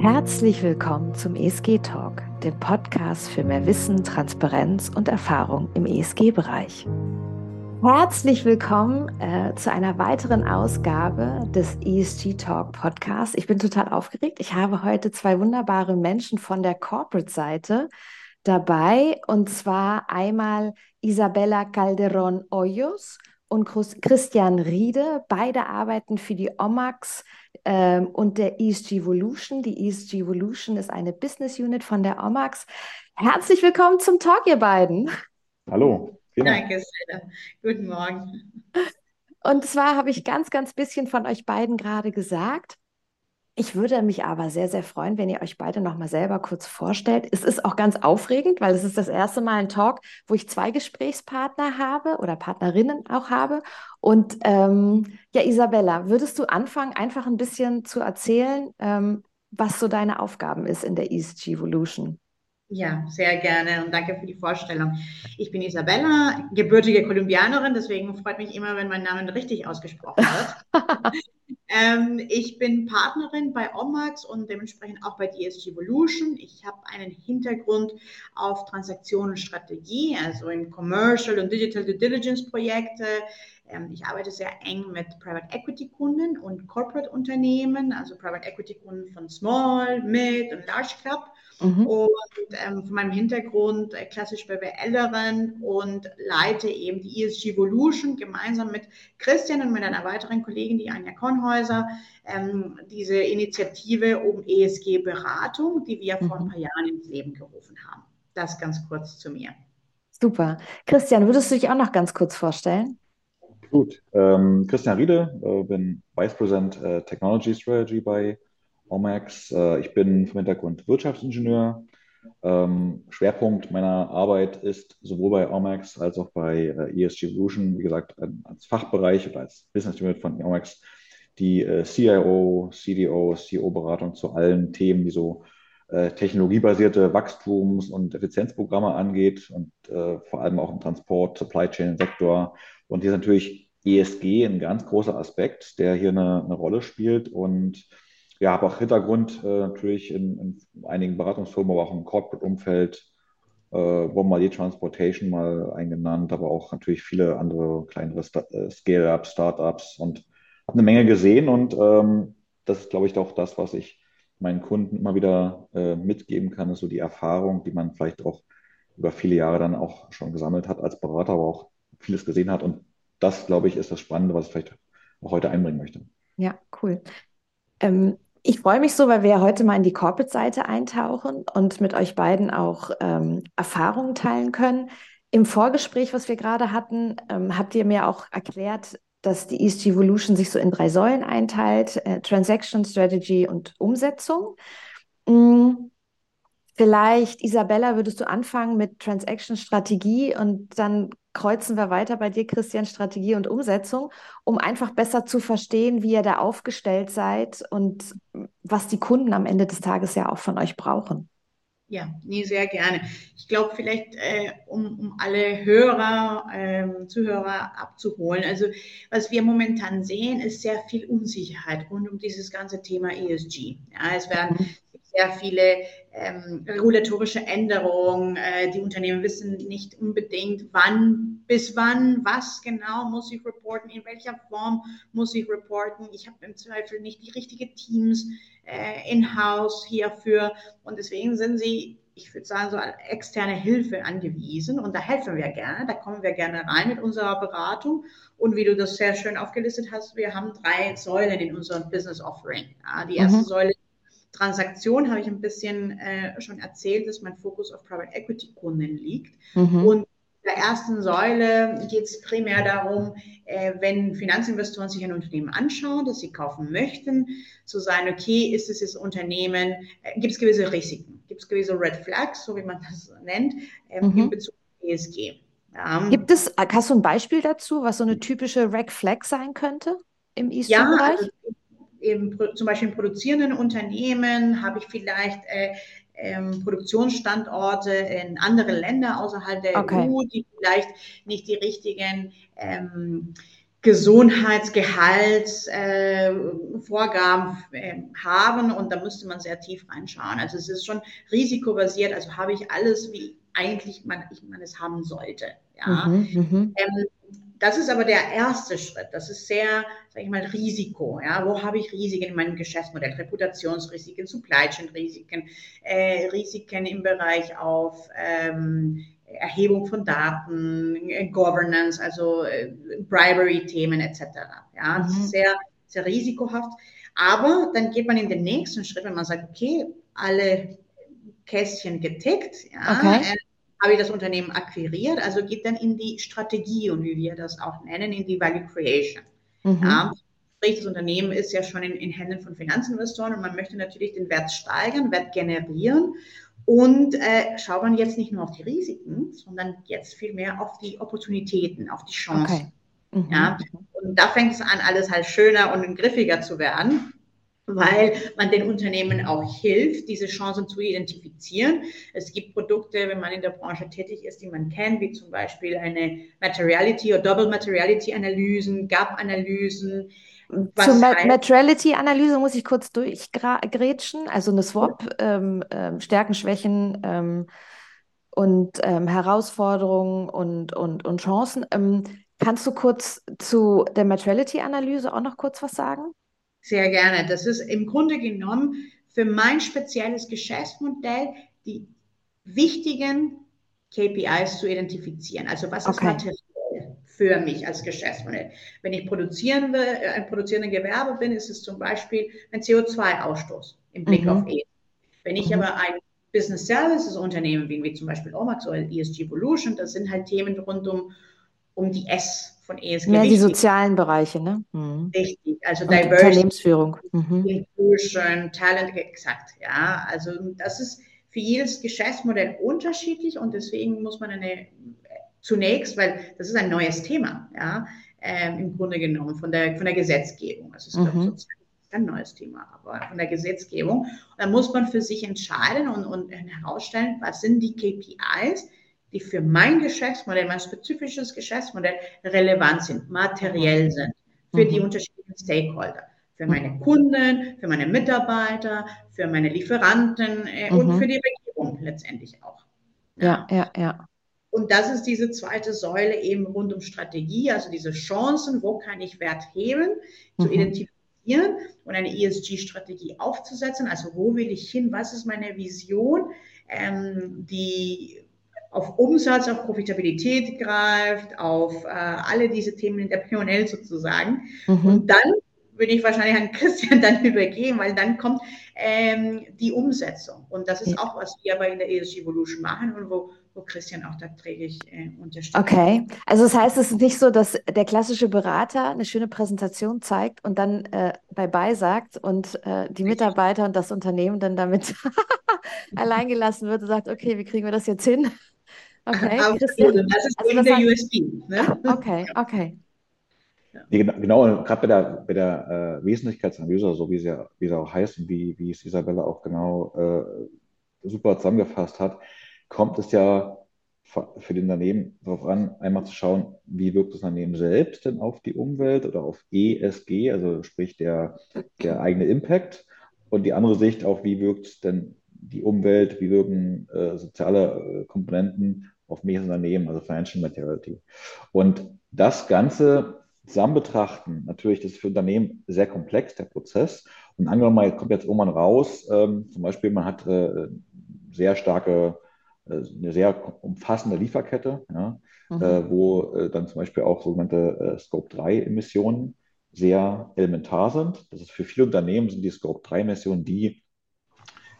Herzlich willkommen zum ESG Talk, dem Podcast für mehr Wissen, Transparenz und Erfahrung im ESG-Bereich. Herzlich willkommen äh, zu einer weiteren Ausgabe des ESG Talk Podcasts. Ich bin total aufgeregt. Ich habe heute zwei wunderbare Menschen von der Corporate-Seite dabei, und zwar einmal Isabella Calderon Hoyos und Christian Riede. Beide arbeiten für die OMAX ähm, und der ESG Evolution. Die ESG Evolution ist eine Business Unit von der OMAX. Herzlich willkommen zum Talk, ihr beiden. Hallo. Danke, Stella. Guten Morgen. Und zwar habe ich ganz, ganz bisschen von euch beiden gerade gesagt. Ich würde mich aber sehr, sehr freuen, wenn ihr euch beide nochmal selber kurz vorstellt. Es ist auch ganz aufregend, weil es ist das erste Mal ein Talk, wo ich zwei Gesprächspartner habe oder Partnerinnen auch habe. Und ähm, ja, Isabella, würdest du anfangen, einfach ein bisschen zu erzählen, ähm, was so deine Aufgaben ist in der ESG Evolution? Ja, sehr gerne und danke für die Vorstellung. Ich bin Isabella, gebürtige Kolumbianerin, deswegen freut mich immer, wenn mein Name richtig ausgesprochen wird. ähm, ich bin Partnerin bei Omax und dementsprechend auch bei DSG Evolution. Ich habe einen Hintergrund auf Transaktionenstrategie, also in Commercial und Digital Due Diligence Projekte. Ähm, ich arbeite sehr eng mit Private Equity Kunden und Corporate Unternehmen, also Private Equity Kunden von Small, Mid und Large Cap Mhm. Und ähm, von meinem Hintergrund äh, klassisch BWLerin und leite eben die ESG Evolution gemeinsam mit Christian und mit einer weiteren Kollegin, die Anja Kornhäuser, ähm, diese Initiative um ESG-Beratung, die wir mhm. vor ein paar Jahren ins Leben gerufen haben. Das ganz kurz zu mir. Super. Christian, würdest du dich auch noch ganz kurz vorstellen? Gut. Ähm, Christian Riede, äh, bin Vice President äh, Technology Strategy bei Omax. Äh, ich bin vom Hintergrund Wirtschaftsingenieur. Ähm, Schwerpunkt meiner Arbeit ist sowohl bei Omax als auch bei äh, ESG Evolution, wie gesagt, als Fachbereich oder als Business Unit von Omax, die äh, CIO, CDO, CEO-Beratung zu allen Themen, die so technologiebasierte Wachstums- und Effizienzprogramme angeht und vor allem auch im Transport, Supply Chain Sektor. Und hier ist natürlich ESG ein ganz großer Aspekt, der hier eine, eine Rolle spielt und ja, habe auch Hintergrund äh, natürlich in, in, einigen Beratungsfirmen, aber auch im Corporate-Umfeld, äh, Bombardier Transportation mal eingenannt, aber auch natürlich viele andere kleinere äh, Scale-Ups, Startups und habe eine Menge gesehen und ähm, das ist, glaube ich, auch das, was ich meinen Kunden immer wieder äh, mitgeben kann, ist so die Erfahrung, die man vielleicht auch über viele Jahre dann auch schon gesammelt hat als Berater, aber auch vieles gesehen hat. Und das, glaube ich, ist das Spannende, was ich vielleicht auch heute einbringen möchte. Ja, cool. Ähm, ich freue mich so, weil wir heute mal in die Corporate-Seite eintauchen und mit euch beiden auch ähm, Erfahrungen teilen können. Im Vorgespräch, was wir gerade hatten, ähm, habt ihr mir auch erklärt, dass die ESG Evolution sich so in drei Säulen einteilt: äh, Transaction, Strategy und Umsetzung. Mhm. Vielleicht, Isabella, würdest du anfangen mit Transaction Strategie und dann kreuzen wir weiter bei dir, Christian, Strategie und Umsetzung, um einfach besser zu verstehen, wie ihr da aufgestellt seid und was die Kunden am Ende des Tages ja auch von euch brauchen. Ja, nee, sehr gerne. Ich glaube, vielleicht, äh, um, um alle Hörer, ähm, Zuhörer abzuholen. Also, was wir momentan sehen, ist sehr viel Unsicherheit rund um dieses ganze Thema ESG. Ja, es werden mhm sehr viele ähm, regulatorische Änderungen. Äh, die Unternehmen wissen nicht unbedingt, wann, bis wann, was genau muss ich reporten, in welcher Form muss ich reporten. Ich habe im Zweifel nicht die richtigen Teams äh, in-house hierfür. Und deswegen sind sie ich würde sagen, so externe Hilfe angewiesen. Und da helfen wir gerne, da kommen wir gerne rein mit unserer Beratung. Und wie du das sehr schön aufgelistet hast, wir haben drei Säulen in unserem Business Offering. Die erste mhm. Säule Transaktion habe ich ein bisschen äh, schon erzählt, dass mein Fokus auf Private Equity Kunden liegt. Mhm. Und in der ersten Säule geht es primär darum, äh, wenn Finanzinvestoren sich ein Unternehmen anschauen, das sie kaufen möchten, zu sagen, okay, ist es das Unternehmen, äh, gibt es gewisse Risiken, gibt es gewisse Red Flags, so wie man das nennt, äh, mhm. in Bezug auf ESG. Ja. Gibt es, hast du ein Beispiel dazu, was so eine typische Red Flag sein könnte im ESG-Bereich? Ja, also eben zum Beispiel in produzierenden Unternehmen habe ich vielleicht äh, ähm, Produktionsstandorte in andere Länder außerhalb der okay. EU, die vielleicht nicht die richtigen ähm, Gesundheitsgehaltsvorgaben äh, äh, haben und da müsste man sehr tief reinschauen. Also es ist schon risikobasiert, also habe ich alles, wie eigentlich man, ich, man es haben sollte. Ja. Mhm, mhm. ähm, das ist aber der erste Schritt. Das ist sehr, sage ich mal, Risiko. Ja, wo habe ich Risiken in meinem Geschäftsmodell? Reputationsrisiken, Supply Chain Risiken, äh, Risiken im Bereich auf ähm, Erhebung von Daten, äh, Governance, also äh, Bribery-Themen etc. Ja, das ist mhm. sehr, sehr risikohaft. Aber dann geht man in den nächsten Schritt, wenn man sagt, okay, alle Kästchen getickt, ja, okay. Habe ich das Unternehmen akquiriert, also geht dann in die Strategie und wie wir das auch nennen, in die Value Creation. Mhm. Ja, das Unternehmen ist ja schon in, in Händen von Finanzinvestoren und man möchte natürlich den Wert steigern, Wert generieren und äh, schaut man jetzt nicht nur auf die Risiken, sondern jetzt vielmehr auf die Opportunitäten, auf die Chancen. Okay. Mhm. Ja, und da fängt es an, alles halt schöner und griffiger zu werden weil man den Unternehmen auch hilft, diese Chancen zu identifizieren. Es gibt Produkte, wenn man in der Branche tätig ist, die man kennt, wie zum Beispiel eine Materiality oder Double Materiality Analysen, Gap-Analysen. Zur Ma Materiality-Analyse muss ich kurz durchgrätschen, also eine Swap, ähm, ähm, Stärken, Schwächen ähm, und ähm, Herausforderungen und, und, und Chancen. Ähm, kannst du kurz zu der Materiality-Analyse auch noch kurz was sagen? Sehr gerne. Das ist im Grunde genommen für mein spezielles Geschäftsmodell die wichtigen KPIs zu identifizieren. Also was okay. ist materiell für mich als Geschäftsmodell? Wenn ich produzieren will, äh, ein produzierender Gewerbe bin, ist es zum Beispiel ein CO2-Ausstoß im Blick mhm. auf E. Wenn ich mhm. aber ein Business Services Unternehmen bin, wie zum Beispiel Omax oder ESG Evolution, das sind halt Themen rund um, um die S von ESG. Mehr die sozialen Bereiche, ne? Mhm. Richtig, also Und Diversity, Unternehmensführung, mhm. Inclusion, Talent, exakt, ja. Also das ist für jedes Geschäftsmodell unterschiedlich und deswegen muss man eine zunächst, weil das ist ein neues Thema, ja, ähm, im Grunde genommen von der von der Gesetzgebung. Also es ist mhm. sozial ein neues Thema, aber von der Gesetzgebung. Und dann muss man für sich entscheiden und, und herausstellen, was sind die KPIs, die für mein Geschäftsmodell, mein spezifisches Geschäftsmodell relevant sind, materiell sind, für mhm. die unterschiedlichen Stakeholder. Für meine Kunden, für meine Mitarbeiter, für meine Lieferanten äh, mhm. und für die Regierung letztendlich auch. Ja, ja, ja. Und das ist diese zweite Säule eben rund um Strategie, also diese Chancen, wo kann ich Wert heben, mhm. zu identifizieren und eine ESG-Strategie aufzusetzen. Also wo will ich hin? Was ist meine Vision? Ähm, die auf Umsatz, auf Profitabilität greift, auf äh, alle diese Themen in der P&L sozusagen. Mhm. Und dann würde ich wahrscheinlich an Christian dann übergeben, weil dann kommt ähm, die Umsetzung. Und das ist auch, was wir aber in der ESG Evolution machen und wo, wo Christian auch da träglich äh, unterstützt. Okay, also das heißt, es ist nicht so, dass der klassische Berater eine schöne Präsentation zeigt und dann äh, bye-bye sagt und äh, die Mitarbeiter und das Unternehmen dann damit alleingelassen wird und sagt, okay, wie kriegen wir das jetzt hin? Okay, Absolut. Das ist also eben der USB. Ne? Okay, okay. Nee, genau, gerade bei der, bei der äh, Wesentlichkeitsanalyse, so wie sie, wie sie auch heißt und wie, wie es Isabella auch genau äh, super zusammengefasst hat, kommt es ja für die Unternehmen darauf an, einmal zu schauen, wie wirkt das Unternehmen selbst denn auf die Umwelt oder auf ESG, also sprich der, der eigene Impact. Und die andere Sicht auch, wie wirkt es denn die Umwelt, wie wirken äh, soziale äh, Komponenten auf mich als Unternehmen, also Financial Materiality. Und das Ganze zusammen betrachten, natürlich, das ist für Unternehmen sehr komplex, der Prozess. Und angenommen, man kommt jetzt irgendwann raus, ähm, zum Beispiel, man hat äh, sehr starke, äh, eine sehr umfassende Lieferkette, ja, mhm. äh, wo äh, dann zum Beispiel auch sogenannte Scope 3 Emissionen sehr elementar sind. Das ist für viele Unternehmen sind die Scope 3 Emissionen die,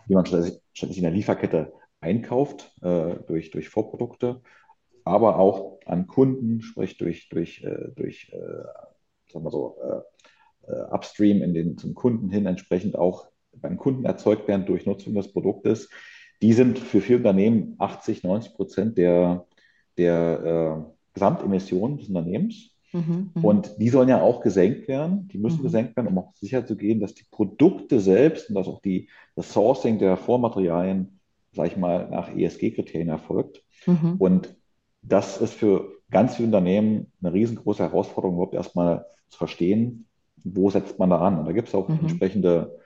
die man stattdessen in der Lieferkette einkauft äh, durch, durch Vorprodukte, aber auch an Kunden, sprich durch, durch, äh, durch äh, sagen wir so, äh, äh, Upstream in den, zum Kunden hin entsprechend auch beim Kunden erzeugt werden durch Nutzung des Produktes. Die sind für viele Unternehmen 80, 90 Prozent der, der äh, Gesamtemissionen des Unternehmens. Mhm, mhm, und die sollen ja auch gesenkt werden. Die müssen mhm. gesenkt werden, um auch sicher zu gehen, dass die Produkte selbst und dass auch die, das Sourcing der Vormaterialien, sag ich mal, nach ESG-Kriterien erfolgt. Mhm. Und das ist für ganz viele Unternehmen eine riesengroße Herausforderung, überhaupt erstmal zu verstehen, wo setzt man da an. Und da gibt es auch mhm. entsprechende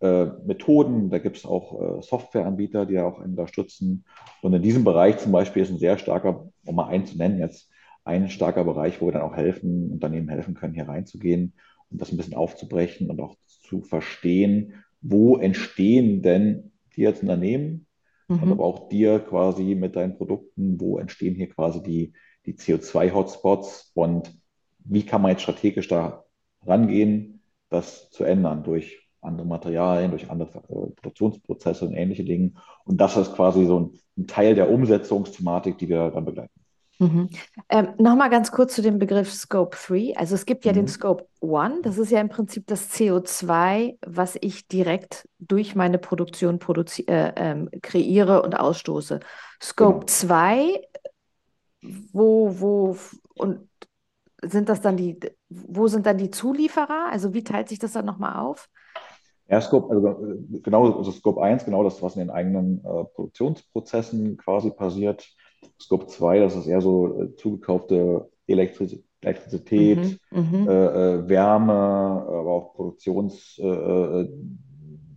äh, Methoden, da gibt es auch äh, Softwareanbieter, die ja auch unterstützen. Und in diesem Bereich zum Beispiel ist ein sehr starker, um mal einen zu nennen jetzt, ein starker Bereich, wo wir dann auch helfen, Unternehmen helfen können, hier reinzugehen und das ein bisschen aufzubrechen und auch zu verstehen, wo entstehen denn die als Unternehmen mhm. und aber auch dir quasi mit deinen Produkten, wo entstehen hier quasi die, die CO2-Hotspots und wie kann man jetzt strategisch da rangehen, das zu ändern durch andere Materialien, durch andere äh, Produktionsprozesse und ähnliche Dinge. Und das ist quasi so ein, ein Teil der Umsetzungsthematik, die wir dann begleiten. Mhm. Ähm, Nochmal ganz kurz zu dem Begriff Scope 3. Also es gibt ja mhm. den Scope 1, das ist ja im Prinzip das CO2, was ich direkt durch meine Produktion produzi äh, ähm, kreiere und ausstoße. Scope genau. 2, wo, wo, und sind das dann die, wo sind dann die Zulieferer? Also wie teilt sich das dann nochmal auf? Ja, Scope, also genau, also Scope 1, genau das, was in den eigenen äh, Produktionsprozessen quasi passiert. Scope 2, das ist eher so äh, zugekaufte Elektrizität, Elektrizität mhm, mhm, äh, äh, Wärme, aber auch Produktions, äh, äh,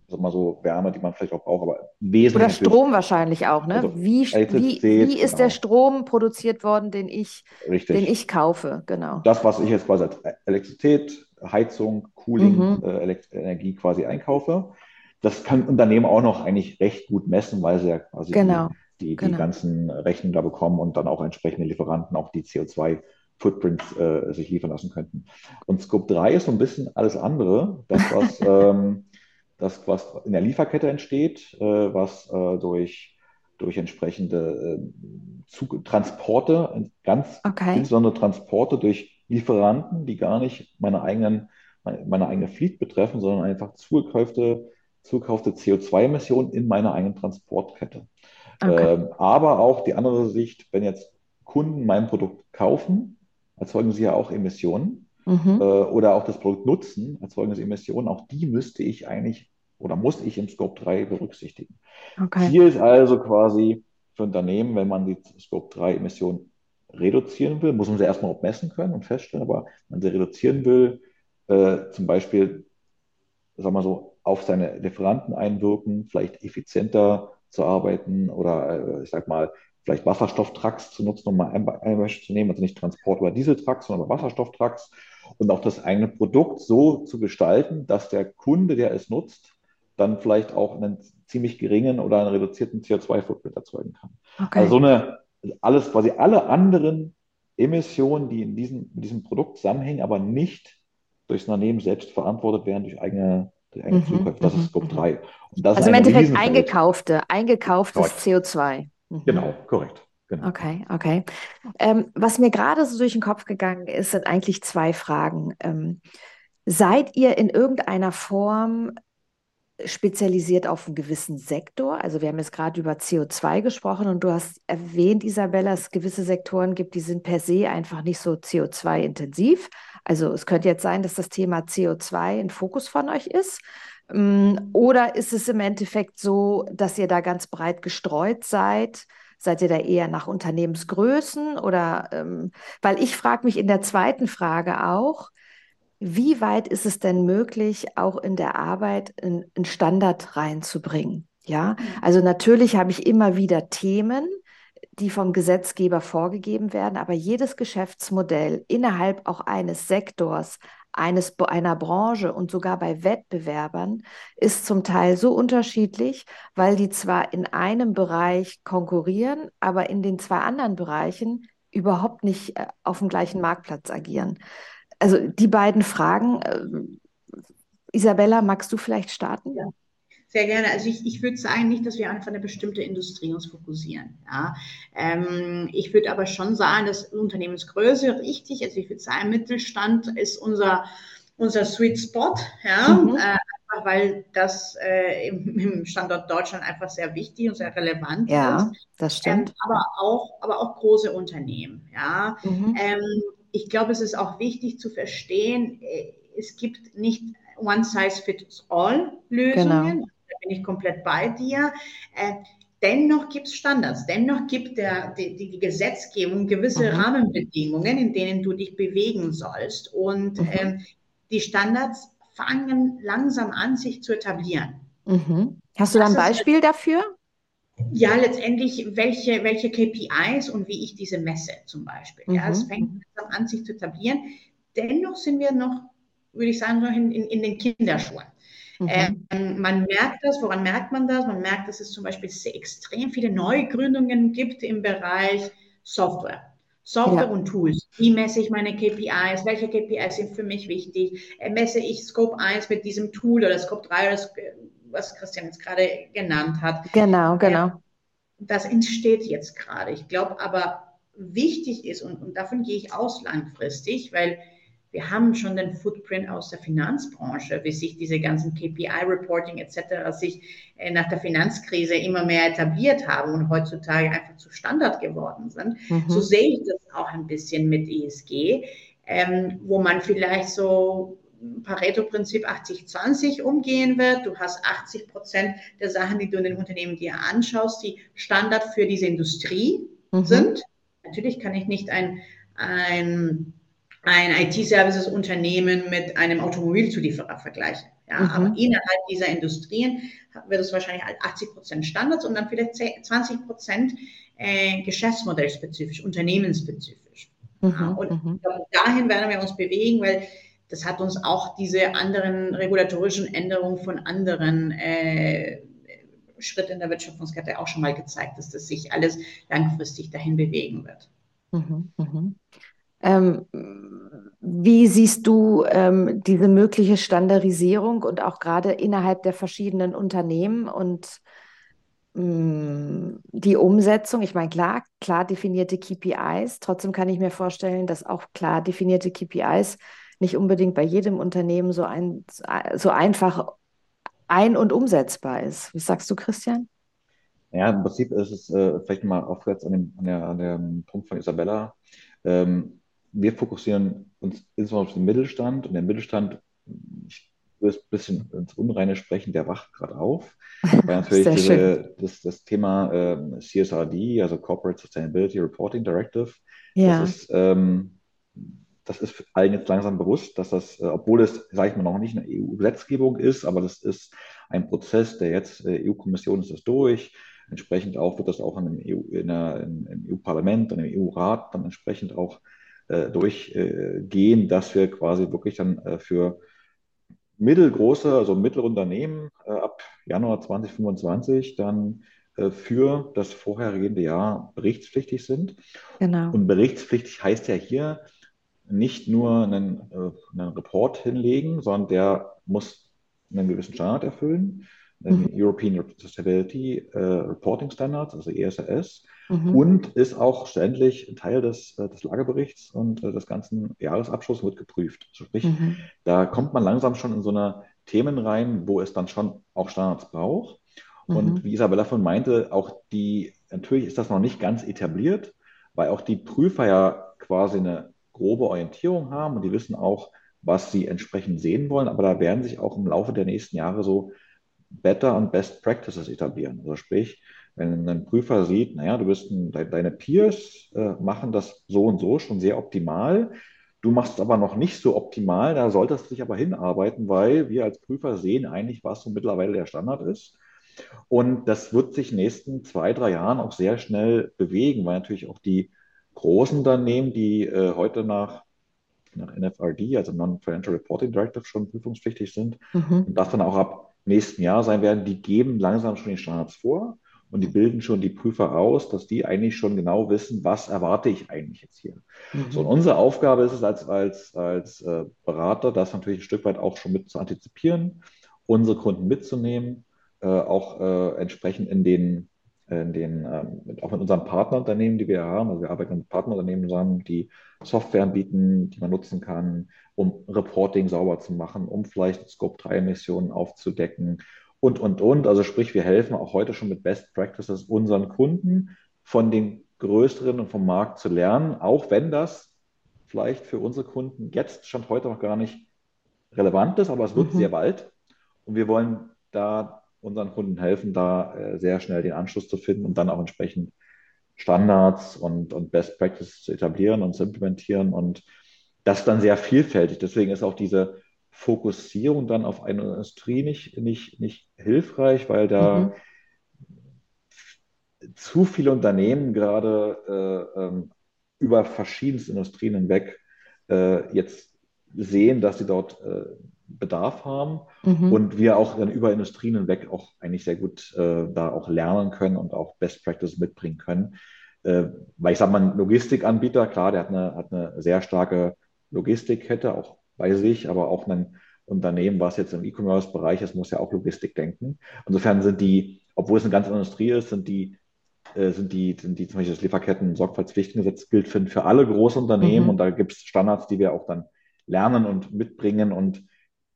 sag mal so Wärme, die man vielleicht auch braucht, aber wesentlich. Oder Strom wahrscheinlich auch, ne? Also wie, wie, wie ist genau. der Strom produziert worden, den ich, den ich kaufe, genau. Das, was ich jetzt quasi als Elektrizität Heizung, Cooling, mhm. äh, Energie quasi einkaufe. Das kann Unternehmen auch noch eigentlich recht gut messen, weil sie ja quasi genau. Die, genau. die ganzen Rechnungen da bekommen und dann auch entsprechende Lieferanten auch die CO2 Footprints äh, sich liefern lassen könnten. Und Scope 3 ist so ein bisschen alles andere, das, was, ähm, das, was in der Lieferkette entsteht, äh, was äh, durch, durch entsprechende äh, Transporte, ganz okay. insbesondere Transporte durch Lieferanten, die gar nicht meine eigenen, meine eigene Fleet betreffen, sondern einfach zugekaufte, zugekaufte CO2-Emissionen in meiner eigenen Transportkette. Okay. Ähm, aber auch die andere Sicht, wenn jetzt Kunden mein Produkt kaufen, erzeugen sie ja auch Emissionen mhm. äh, oder auch das Produkt nutzen, erzeugen sie Emissionen. Auch die müsste ich eigentlich oder muss ich im Scope 3 berücksichtigen. Okay. Ziel ist also quasi für Unternehmen, wenn man die Scope 3 Emissionen reduzieren will, muss man sie erstmal auch messen können und feststellen, aber wenn man sie reduzieren will, äh, zum Beispiel, sagen wir so, auf seine Lieferanten einwirken, vielleicht effizienter zu arbeiten oder äh, ich sag mal, vielleicht Wasserstofftrucks zu nutzen, um mal ein, ein Beispiel zu nehmen, also nicht Transport über Dieseltrucks, sondern über Wasserstofftrucks und auch das eigene Produkt so zu gestalten, dass der Kunde, der es nutzt, dann vielleicht auch einen ziemlich geringen oder einen reduzierten CO2-Footprint erzeugen kann. Okay. Also so eine alles, quasi alle anderen Emissionen, die in diesem, in diesem Produkt zusammenhängen, aber nicht durchs Unternehmen selbst verantwortet werden, durch eigene, durch eigene mhm. Das ist mhm, Scope 3. Mhm. also im Endeffekt eingekaufte, eingekauftes korrekt. CO2. Mhm. Genau, korrekt. Genau. Okay, okay. Ähm, was mir gerade so durch den Kopf gegangen ist, sind eigentlich zwei Fragen. Ähm, seid ihr in irgendeiner Form spezialisiert auf einen gewissen Sektor. Also wir haben jetzt gerade über CO2 gesprochen und du hast erwähnt, Isabella, es gewisse Sektoren gibt, die sind per se einfach nicht so CO2-intensiv. Also es könnte jetzt sein, dass das Thema CO2 ein Fokus von euch ist. Mm, oder ist es im Endeffekt so, dass ihr da ganz breit gestreut seid? Seid ihr da eher nach Unternehmensgrößen oder ähm, weil ich frage mich in der zweiten Frage auch, wie weit ist es denn möglich, auch in der Arbeit einen Standard reinzubringen? Ja, mhm. also natürlich habe ich immer wieder Themen, die vom Gesetzgeber vorgegeben werden, aber jedes Geschäftsmodell innerhalb auch eines Sektors, eines, einer Branche und sogar bei Wettbewerbern ist zum Teil so unterschiedlich, weil die zwar in einem Bereich konkurrieren, aber in den zwei anderen Bereichen überhaupt nicht äh, auf dem gleichen Marktplatz agieren also die beiden Fragen. Äh, Isabella, magst du vielleicht starten? Ja. Sehr gerne. Also ich, ich würde sagen, nicht, dass wir auf eine bestimmte Industrie uns fokussieren. Ja. Ähm, ich würde aber schon sagen, dass Unternehmensgröße richtig, also ich würde sagen, Mittelstand ist unser, unser Sweet Spot, ja, mhm. äh, einfach weil das äh, im, im, Standort Deutschland einfach sehr wichtig und sehr relevant ja, ist. Ja, das stimmt. Ähm, aber, auch, aber auch große Unternehmen, ja. Mhm. Ähm, ich glaube, es ist auch wichtig zu verstehen, äh, es gibt nicht One-Size-Fits-All-Lösungen. Genau. Da bin ich komplett bei dir. Äh, dennoch gibt es Standards, dennoch gibt der, die, die Gesetzgebung gewisse mhm. Rahmenbedingungen, in denen du dich bewegen sollst. Und mhm. ähm, die Standards fangen langsam an, sich zu etablieren. Mhm. Hast du da ein Beispiel dafür? Ja, letztendlich, welche, welche KPIs und wie ich diese messe zum Beispiel. Ja, es fängt an, sich zu etablieren. Dennoch sind wir noch, würde ich sagen, noch in, in, in den Kinderschuhen. Mhm. Ähm, man merkt das, woran merkt man das? Man merkt, dass es zum Beispiel extrem viele Neugründungen gibt im Bereich Software. Software ja. und Tools. Wie messe ich meine KPIs? Welche KPIs sind für mich wichtig? Äh, messe ich Scope 1 mit diesem Tool oder Scope 3 oder was Christian jetzt gerade genannt hat? Genau, genau. Das entsteht jetzt gerade. Ich glaube aber, wichtig ist, und, und davon gehe ich aus langfristig, weil wir haben schon den Footprint aus der Finanzbranche, wie sich diese ganzen KPI-Reporting etc. sich äh, nach der Finanzkrise immer mehr etabliert haben und heutzutage einfach zu Standard geworden sind. Mhm. So sehe ich das auch ein bisschen mit ESG, ähm, wo man vielleicht so Pareto-Prinzip 80-20 umgehen wird. Du hast 80 Prozent der Sachen, die du in den Unternehmen dir anschaust, die Standard für diese Industrie mhm. sind. Natürlich kann ich nicht ein, ein ein IT-Services-Unternehmen mit einem Automobilzulieferer vergleichen. Ja, mhm. Aber innerhalb dieser Industrien wird es wahrscheinlich 80 Prozent Standards und dann vielleicht 20 Prozent äh, geschäftsmodellspezifisch, unternehmensspezifisch. Mhm. Ja, und mhm. dahin werden wir uns bewegen, weil das hat uns auch diese anderen regulatorischen Änderungen von anderen äh, Schritten in der Wirtschaftskette auch schon mal gezeigt, dass das sich alles langfristig dahin bewegen wird. Mhm. mhm. Ähm, wie siehst du ähm, diese mögliche Standardisierung und auch gerade innerhalb der verschiedenen Unternehmen und mm, die Umsetzung? Ich meine, klar, klar definierte KPIs. Trotzdem kann ich mir vorstellen, dass auch klar definierte KPIs nicht unbedingt bei jedem Unternehmen so, ein, so einfach ein- und umsetzbar ist. Was sagst du, Christian? Ja, im Prinzip ist es äh, vielleicht mal aufwärts an dem, an, der, an dem Punkt von Isabella. Ähm, wir fokussieren uns insbesondere auf den Mittelstand und der Mittelstand, ich würde ein bisschen ins Unreine sprechen, der wacht gerade auf. Weil natürlich diese, das, das Thema äh, CSRD, also Corporate Sustainability Reporting Directive, ja. das ist, ähm, das ist allen jetzt langsam bewusst, dass das, äh, obwohl es, sage ich mal, noch nicht eine EU-Gesetzgebung ist, aber das ist ein Prozess, der jetzt, äh, EU-Kommission ist das durch. Entsprechend auch wird das auch in EU, in der, im EU-Parlament und im EU-Rat dann entsprechend auch äh, durchgehen, dass wir quasi wirklich dann äh, für mittelgroße, also Mittelunternehmen äh, ab Januar 2025 dann für das vorhergehende Jahr berichtspflichtig sind. Genau. Und berichtspflichtig heißt ja hier nicht nur einen, einen Report hinlegen, sondern der muss einen gewissen Standard erfüllen, mhm. European Sustainability Reporting Standards, also ESRS mhm. und ist auch ständig Teil des, äh, des Lageberichts und äh, des ganzen Jahresabschlusses wird geprüft. Also sprich, mhm. da kommt man langsam schon in so eine Themen rein, wo es dann schon auch Standards braucht. Und mhm. wie Isabella von meinte, auch die, natürlich ist das noch nicht ganz etabliert, weil auch die Prüfer ja quasi eine grobe Orientierung haben und die wissen auch, was sie entsprechend sehen wollen. Aber da werden sich auch im Laufe der nächsten Jahre so Better und Best Practices etablieren. Also sprich, wenn ein Prüfer sieht, naja, du bist ein, deine Peers äh, machen das so und so schon sehr optimal. Du machst es aber noch nicht so optimal, da solltest du dich aber hinarbeiten, weil wir als Prüfer sehen eigentlich, was so mittlerweile der Standard ist. Und das wird sich in den nächsten zwei, drei Jahren auch sehr schnell bewegen, weil natürlich auch die großen Unternehmen, die äh, heute nach, nach NFRD, also Non-Financial Reporting Directive, schon prüfungspflichtig sind mhm. und das dann auch ab nächsten Jahr sein werden, die geben langsam schon die Standards vor und die bilden schon die Prüfer aus, dass die eigentlich schon genau wissen, was erwarte ich eigentlich jetzt hier. Mhm. So, und unsere Aufgabe ist es als, als, als äh, Berater, das natürlich ein Stück weit auch schon mit zu antizipieren, unsere Kunden mitzunehmen, äh, auch äh, entsprechend in den, in den ähm, auch mit unseren Partnerunternehmen, die wir haben, also wir arbeiten mit Partnerunternehmen zusammen, die Software anbieten, die man nutzen kann, um Reporting sauber zu machen, um vielleicht Scope-3-Emissionen aufzudecken und, und, und. Also sprich, wir helfen auch heute schon mit Best Practices unseren Kunden von den größeren und vom Markt zu lernen, auch wenn das vielleicht für unsere Kunden jetzt schon heute noch gar nicht relevant ist, aber es wird mhm. sehr bald. Und wir wollen da unseren Kunden helfen, da äh, sehr schnell den Anschluss zu finden und dann auch entsprechend Standards und, und Best Practices zu etablieren und zu implementieren. Und das ist dann sehr vielfältig. Deswegen ist auch diese Fokussierung dann auf eine Industrie nicht, nicht, nicht hilfreich, weil da mhm. zu viele Unternehmen gerade äh, ähm, über verschiedenste Industrien hinweg äh, jetzt sehen, dass sie dort äh, Bedarf haben mhm. und wir auch dann über Industrien hinweg auch eigentlich sehr gut äh, da auch lernen können und auch Best Practice mitbringen können. Äh, weil ich sage mal, ein Logistikanbieter, klar, der hat eine, hat eine sehr starke Logistikkette auch bei sich, aber auch ein Unternehmen, was jetzt im E-Commerce-Bereich ist, muss ja auch Logistik denken. Insofern sind die, obwohl es eine ganze Industrie ist, sind die äh, sind die, sind die zum Beispiel das Lieferketten-Sorgfaltspflichtengesetz gilt für, für alle Großunternehmen mhm. und da gibt es Standards, die wir auch dann lernen und mitbringen und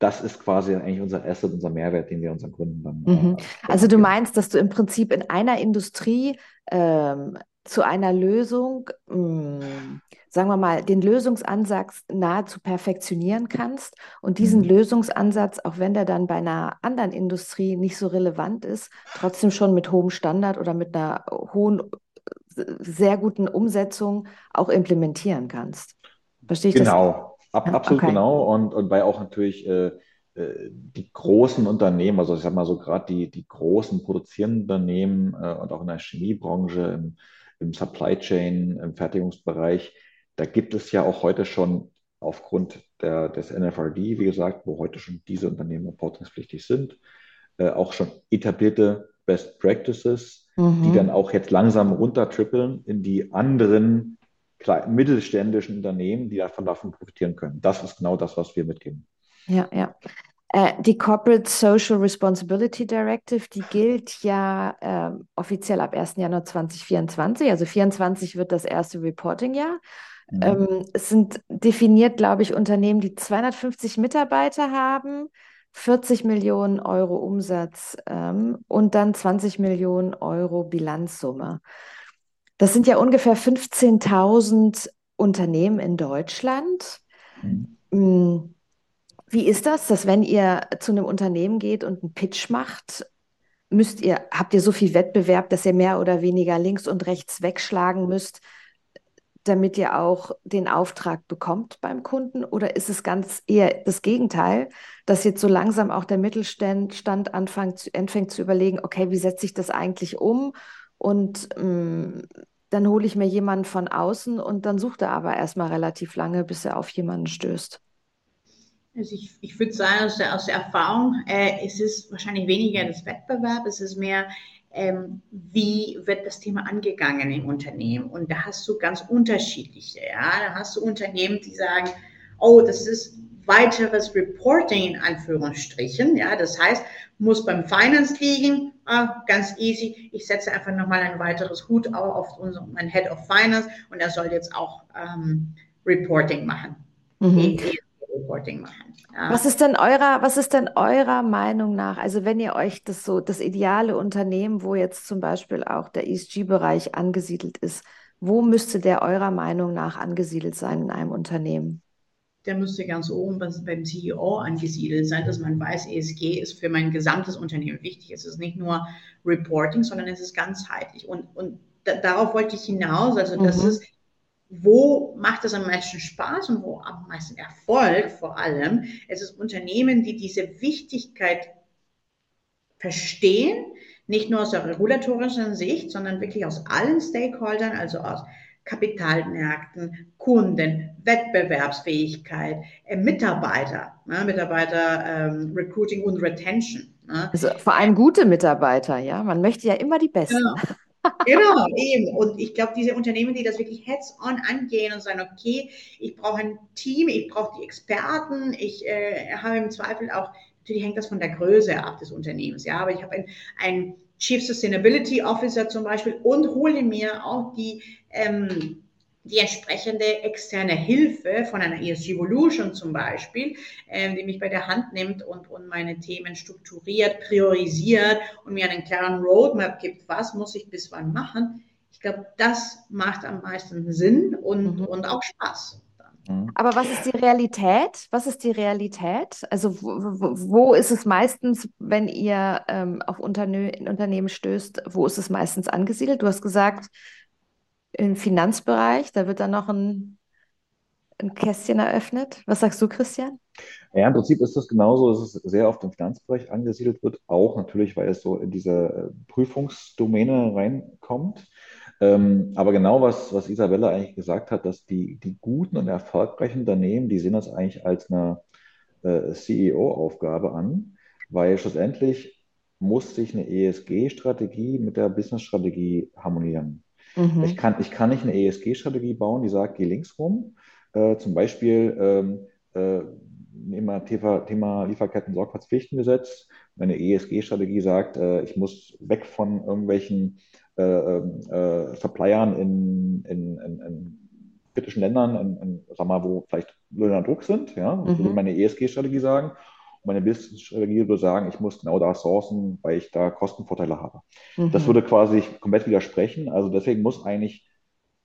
das ist quasi eigentlich unser Asset, unser Mehrwert, den wir unseren Kunden dann. Mhm. Äh, also du meinst, dass du im Prinzip in einer Industrie ähm, zu einer Lösung, mh, hm, sagen wir mal, den Lösungsansatz nahezu perfektionieren kannst und diesen mhm. Lösungsansatz, auch wenn der dann bei einer anderen Industrie nicht so relevant ist, trotzdem schon mit hohem Standard oder mit einer hohen, sehr guten Umsetzung auch implementieren kannst. Verstehe ich genau. das? Ab, absolut okay. genau. Und, und weil auch natürlich äh, äh, die großen Unternehmen, also ich sag mal so gerade die, die großen produzierenden Unternehmen äh, und auch in der Chemiebranche, im, im Supply Chain, im Fertigungsbereich, da gibt es ja auch heute schon aufgrund der, des NFRD, wie gesagt, wo heute schon diese Unternehmen reportingspflichtig sind, äh, auch schon etablierte Best Practices, mhm. die dann auch jetzt langsam runtertrippeln in die anderen mittelständischen Unternehmen, die davon, davon profitieren können. Das ist genau das, was wir mitgeben. Ja, ja. Äh, die Corporate Social Responsibility Directive, die gilt ja äh, offiziell ab 1. Januar 2024. Also 2024 wird das erste Reporting-Jahr. Mhm. Ähm, es sind definiert, glaube ich, Unternehmen, die 250 Mitarbeiter haben, 40 Millionen Euro Umsatz ähm, und dann 20 Millionen Euro Bilanzsumme. Das sind ja ungefähr 15.000 Unternehmen in Deutschland. Mhm. Mm, wie ist das, dass wenn ihr zu einem Unternehmen geht und einen Pitch macht, müsst ihr, habt ihr so viel Wettbewerb, dass ihr mehr oder weniger links und rechts wegschlagen müsst, damit ihr auch den Auftrag bekommt beim Kunden? Oder ist es ganz eher das Gegenteil, dass jetzt so langsam auch der Mittelstand anfängt, anfängt zu überlegen, okay, wie setze ich das eigentlich um? Und mh, mm, dann hole ich mir jemanden von außen und dann sucht er aber erstmal relativ lange, bis er auf jemanden stößt. Also ich, ich würde sagen, aus der, aus der Erfahrung, äh, es ist wahrscheinlich weniger das Wettbewerb, es ist mehr, ähm, wie wird das Thema angegangen im Unternehmen. Und da hast du ganz unterschiedliche. Ja? Da hast du Unternehmen, die sagen, oh, das ist weiteres Reporting in Anführungsstrichen. Ja, das heißt, muss beim Finance liegen, ah, ganz easy. Ich setze einfach nochmal ein weiteres Hut auf unseren Head of Finance und er soll jetzt auch ähm, Reporting machen. Mhm. Reporting machen. Ja. Was ist denn eurer, was ist denn eurer Meinung nach? Also wenn ihr euch das so, das ideale Unternehmen, wo jetzt zum Beispiel auch der ESG-Bereich angesiedelt ist, wo müsste der eurer Meinung nach angesiedelt sein in einem Unternehmen? Der müsste ganz oben beim CEO angesiedelt sein, dass man weiß, ESG ist für mein gesamtes Unternehmen wichtig. Es ist nicht nur Reporting, sondern es ist ganzheitlich. Und, und da, darauf wollte ich hinaus. Also das mhm. ist, wo macht es am meisten Spaß und wo am meisten Erfolg vor allem? Es ist Unternehmen, die diese Wichtigkeit verstehen, nicht nur aus der regulatorischen Sicht, sondern wirklich aus allen Stakeholdern, also aus Kapitalmärkten, Kunden, Wettbewerbsfähigkeit, äh, Mitarbeiter, ne, Mitarbeiter ähm, Recruiting und Retention. Ne. Also vor allem gute Mitarbeiter, ja. Man möchte ja immer die Besten. Genau. genau, eben. Und ich glaube, diese Unternehmen, die das wirklich heads-on angehen und sagen, okay, ich brauche ein Team, ich brauche die Experten, ich äh, habe im Zweifel auch, natürlich hängt das von der Größe ab des Unternehmens, ja, aber ich habe ein, ein Chief Sustainability Officer zum Beispiel und hole mir auch die, ähm, die entsprechende externe Hilfe von einer ESG Evolution zum Beispiel, ähm, die mich bei der Hand nimmt und, und meine Themen strukturiert, priorisiert und mir einen klaren Roadmap gibt, was muss ich bis wann machen. Ich glaube, das macht am meisten Sinn und, mhm. und auch Spaß. Mhm. Aber was ist die Realität? Was ist die Realität? Also wo, wo ist es meistens, wenn ihr ähm, auf Unterne Unternehmen stößt, wo ist es meistens angesiedelt? Du hast gesagt, im Finanzbereich, da wird dann noch ein, ein Kästchen eröffnet. Was sagst du, Christian? Ja, im Prinzip ist das genauso, dass es sehr oft im Finanzbereich angesiedelt wird, auch natürlich, weil es so in diese äh, Prüfungsdomäne reinkommt. Ähm, aber genau was, was Isabella eigentlich gesagt hat, dass die, die guten und erfolgreichen Unternehmen, die sehen das eigentlich als eine äh, CEO-Aufgabe an, weil schlussendlich muss sich eine ESG-Strategie mit der Business-Strategie harmonieren. Mhm. Ich, kann, ich kann nicht eine ESG-Strategie bauen, die sagt, geh links rum. Äh, zum Beispiel ähm, äh, nehmen Thema, Thema Lieferketten-Sorgfaltspflichtengesetz. Meine ESG-Strategie sagt, äh, ich muss weg von irgendwelchen äh, äh, Suppliern in, in, in, in kritischen Ländern, in, in, sag mal, wo vielleicht Löhne Druck sind. Ja? Das mhm. würde meine ESG-Strategie sagen. Und meine Business-Strategie würde sagen, ich muss genau da sourcen, weil ich da Kostenvorteile habe. Mhm. Das würde quasi komplett widersprechen. Also deswegen muss eigentlich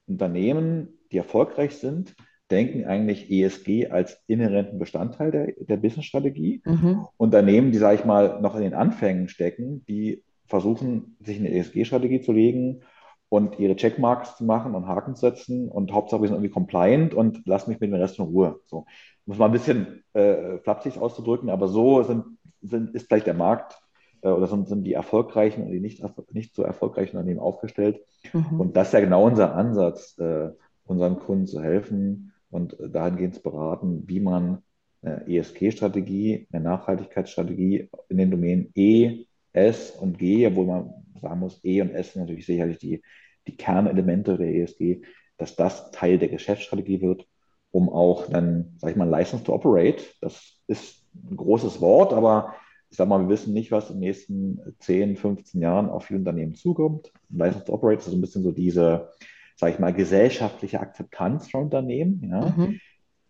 Unternehmen, die erfolgreich sind, denken eigentlich ESG als inhärenten Bestandteil der, der Business-Strategie. Mhm. Unternehmen, die, sage ich mal, noch in den Anfängen stecken, die versuchen, sich eine ESG-Strategie zu legen und ihre Checkmarks zu machen und Haken zu setzen und Hauptsache wir sind irgendwie compliant und lassen mich mit dem Rest in Ruhe. So. Muss man ein bisschen äh, flapsig auszudrücken, aber so sind, sind, ist vielleicht der Markt äh, oder sind, sind die erfolgreichen und die nicht, nicht so erfolgreichen Unternehmen aufgestellt. Mhm. Und das ist ja genau unser Ansatz, äh, unseren Kunden zu helfen und dahingehend zu beraten, wie man eine ESG-Strategie, eine Nachhaltigkeitsstrategie in den Domänen E, S und G, obwohl man sagen muss, E und S sind natürlich sicherlich die, die Kernelemente der ESG, dass das Teil der Geschäftsstrategie wird, um auch dann, sag ich mal, License to Operate, das ist ein großes Wort, aber ich sag mal, wir wissen nicht, was in den nächsten 10, 15 Jahren auf viele Unternehmen zukommt. License to Operate ist so ein bisschen so diese, sag ich mal, gesellschaftliche Akzeptanz von Unternehmen, ja, mhm.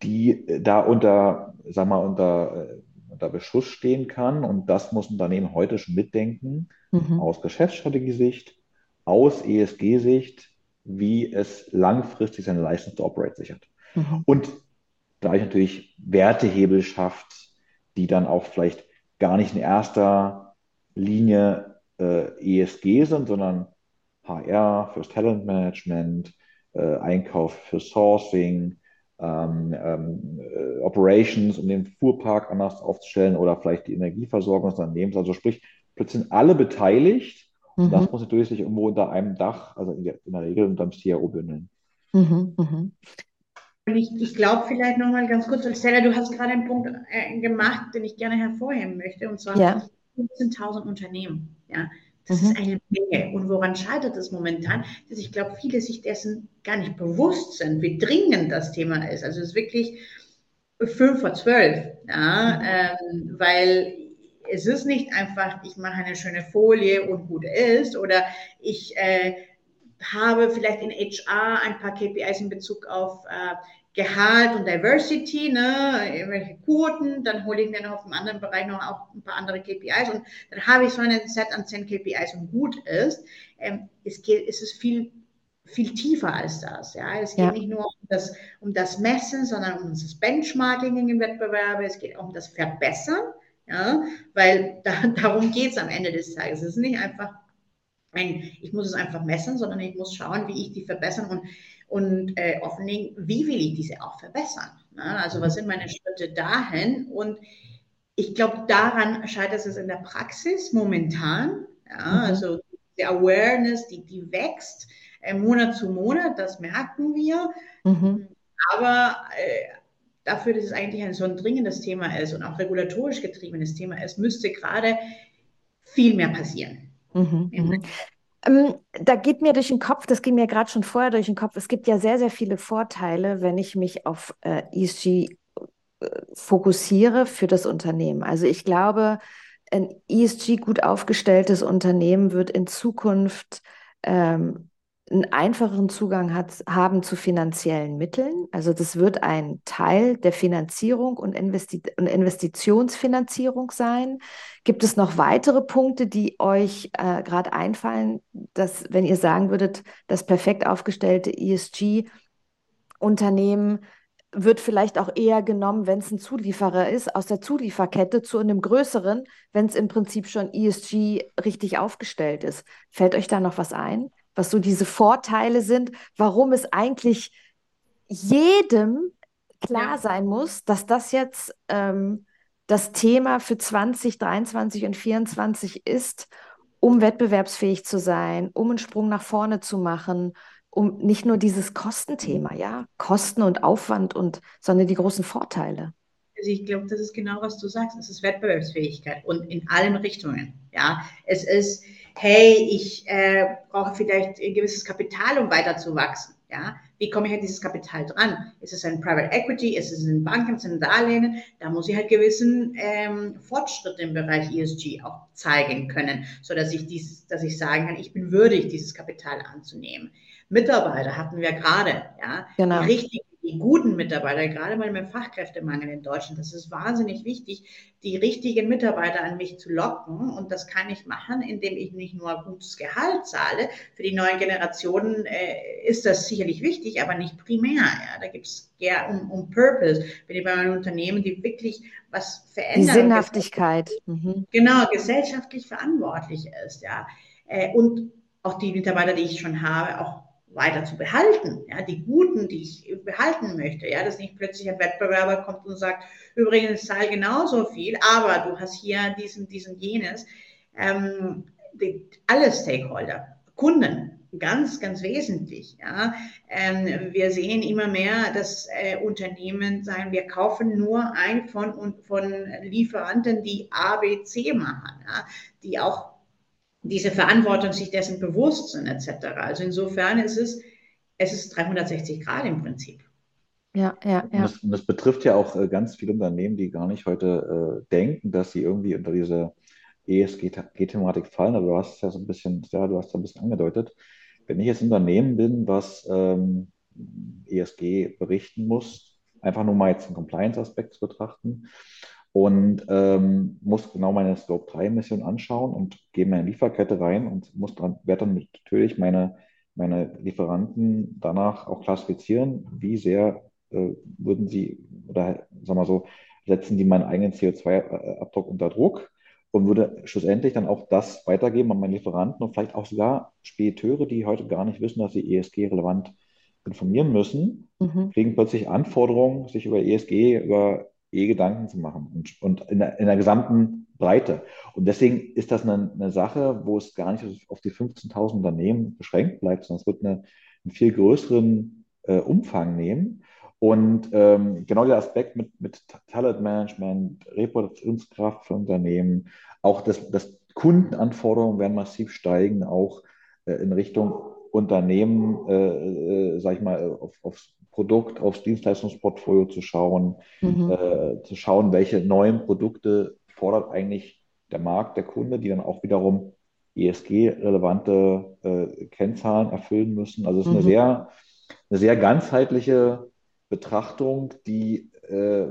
die da unter, sag mal, unter äh, unter Beschuss stehen kann. Und das muss ein Unternehmen heute schon mitdenken, mhm. aus Geschäftsstrategiesicht, aus ESG-Sicht, wie es langfristig seine License to Operate sichert. Mhm. Und gleich natürlich Wertehebel schafft, die dann auch vielleicht gar nicht in erster Linie äh, ESG sind, sondern HR fürs Talentmanagement, äh, Einkauf für Sourcing, ähm, ähm, äh, Operations, um den Fuhrpark anders aufzustellen oder vielleicht die Energieversorgung des Unternehmens. Also sprich, plötzlich sind alle beteiligt mhm. und das muss natürlich sich irgendwo unter einem Dach, also in der, in der Regel unter dem CRO bündeln. Mhm, mhm. Und ich, ich glaube vielleicht nochmal ganz kurz, Stella, du hast gerade einen Punkt äh, gemacht, den ich gerne hervorheben möchte, und zwar ja. 15.000 Unternehmen. Ja, das mhm. ist eine Menge. Und woran scheitert es momentan? Dass ich glaube, viele sich dessen gar nicht bewusst sind, wie dringend das Thema ist. Also es ist wirklich fünf vor zwölf, ja, ähm, weil es ist nicht einfach, ich mache eine schöne Folie und gut ist oder ich äh, habe vielleicht in HR ein paar KPIs in Bezug auf äh, Gehalt und Diversity, ne, irgendwelche Quoten, dann hole ich mir noch auf dem anderen Bereich noch auch ein paar andere KPIs und dann habe ich so einen Set an 10 KPIs und gut ist. Ähm, es geht, es ist viel, viel tiefer als das. Ja, es geht ja. nicht nur um das, um das Messen, sondern um das Benchmarking im Wettbewerb. Es geht auch um das Verbessern. Ja, weil da, darum geht es am Ende des Tages. Es ist nicht einfach ein, ich muss es einfach messen, sondern ich muss schauen, wie ich die verbessern und und äh, offenlegen, wie will ich diese auch verbessern. Ne? Also was sind meine Schritte dahin? Und ich glaube, daran scheitert es in der Praxis momentan. Ja? Mhm. Also die Awareness, die, die wächst äh, Monat zu Monat, das merken wir. Mhm. Aber äh, dafür, dass es eigentlich ein so ein dringendes Thema ist und auch regulatorisch getriebenes Thema ist, müsste gerade viel mehr passieren. Mhm. mhm. Ähm, da geht mir durch den Kopf, das ging mir gerade schon vorher durch den Kopf, es gibt ja sehr, sehr viele Vorteile, wenn ich mich auf äh, ESG äh, fokussiere für das Unternehmen. Also ich glaube, ein ESG gut aufgestelltes Unternehmen wird in Zukunft ähm, einen einfacheren Zugang hat, haben zu finanziellen Mitteln. Also das wird ein Teil der Finanzierung und, Investi und Investitionsfinanzierung sein. Gibt es noch weitere Punkte, die euch äh, gerade einfallen, dass wenn ihr sagen würdet, das perfekt aufgestellte ESG-Unternehmen wird vielleicht auch eher genommen, wenn es ein Zulieferer ist, aus der Zulieferkette zu einem größeren, wenn es im Prinzip schon ESG richtig aufgestellt ist. Fällt euch da noch was ein, was so diese Vorteile sind, warum es eigentlich jedem klar ja. sein muss, dass das jetzt ähm, das Thema für 2023 und 2024 ist, um wettbewerbsfähig zu sein, um einen Sprung nach vorne zu machen, um nicht nur dieses Kostenthema, ja, Kosten und Aufwand und, sondern die großen Vorteile. Also ich glaube, das ist genau, was du sagst. Es ist Wettbewerbsfähigkeit und in allen Richtungen. Ja, es ist, hey, ich äh, brauche vielleicht ein gewisses Kapital, um weiter zu wachsen. Ja, wie komme ich an dieses Kapital dran? Ist es ein Private Equity? Ist es ein Banken? Sind Darlehen? Da muss ich halt gewissen ähm, Fortschritt im Bereich ESG auch zeigen können, so dass ich dies, dass ich sagen kann, ich bin würdig, dieses Kapital anzunehmen. Mitarbeiter hatten wir gerade, ja, genau. die richtigen, die guten Mitarbeiter, gerade bei dem Fachkräftemangel in Deutschland, das ist wahnsinnig wichtig, die richtigen Mitarbeiter an mich zu locken. Und das kann ich machen, indem ich nicht nur gutes Gehalt zahle. Für die neuen Generationen äh, ist das sicherlich wichtig, aber nicht primär. Ja. Da gibt es ja um, um Purpose. Bin ich bei einem Unternehmen, die wirklich was verändern. Die Sinnhaftigkeit. Mhm. Genau, gesellschaftlich verantwortlich ist. Ja. Äh, und auch die Mitarbeiter, die ich schon habe, auch weiter zu behalten, ja, die guten, die ich behalten möchte, ja, dass nicht plötzlich ein Wettbewerber kommt und sagt, übrigens zahl genauso viel, aber du hast hier diesen, diesen, jenes, ähm, die, alle Stakeholder, Kunden, ganz, ganz wesentlich. Ja. Ähm, wir sehen immer mehr, dass äh, Unternehmen sagen, wir kaufen nur ein von, von Lieferanten, die A, B, C machen, ja, die auch diese Verantwortung sich dessen bewusst sind, etc. Also insofern ist es, es ist 360 Grad im Prinzip. Ja, ja, ja. Und das, und das betrifft ja auch äh, ganz viele Unternehmen, die gar nicht heute äh, denken, dass sie irgendwie unter diese ESG-Thematik fallen. Aber du hast es ja so ein bisschen, ja, du hast ja ein bisschen angedeutet. Wenn ich jetzt ein Unternehmen bin, was ähm, ESG berichten muss, einfach nur mal jetzt einen Compliance-Aspekt zu betrachten, und ähm, muss genau meine Scope 3 Mission anschauen und gehe meine Lieferkette rein und muss dann, werde dann natürlich meine, meine Lieferanten danach auch klassifizieren, wie sehr äh, würden sie oder sagen wir so, setzen die meinen eigenen CO2-Abdruck unter Druck und würde schlussendlich dann auch das weitergeben an meine Lieferanten und vielleicht auch sogar Spediteure, die heute gar nicht wissen, dass sie ESG-relevant informieren müssen, mhm. kriegen plötzlich Anforderungen, sich über ESG, über eh Gedanken zu machen und, und in, der, in, der, gesamten Breite. Und deswegen ist das eine, eine Sache, wo es gar nicht auf die 15.000 Unternehmen beschränkt bleibt, sondern es wird eine, einen viel größeren äh, Umfang nehmen. Und ähm, genau der Aspekt mit, mit Talentmanagement, Reputationskraft für Unternehmen, auch das, das Kundenanforderungen werden massiv steigen, auch äh, in Richtung Unternehmen, äh, äh, sag ich mal, auf, aufs Produkt, aufs Dienstleistungsportfolio zu schauen, mhm. äh, zu schauen, welche neuen Produkte fordert eigentlich der Markt, der Kunde, die dann auch wiederum ESG-relevante äh, Kennzahlen erfüllen müssen. Also es ist mhm. eine sehr, eine sehr ganzheitliche Betrachtung, die, äh,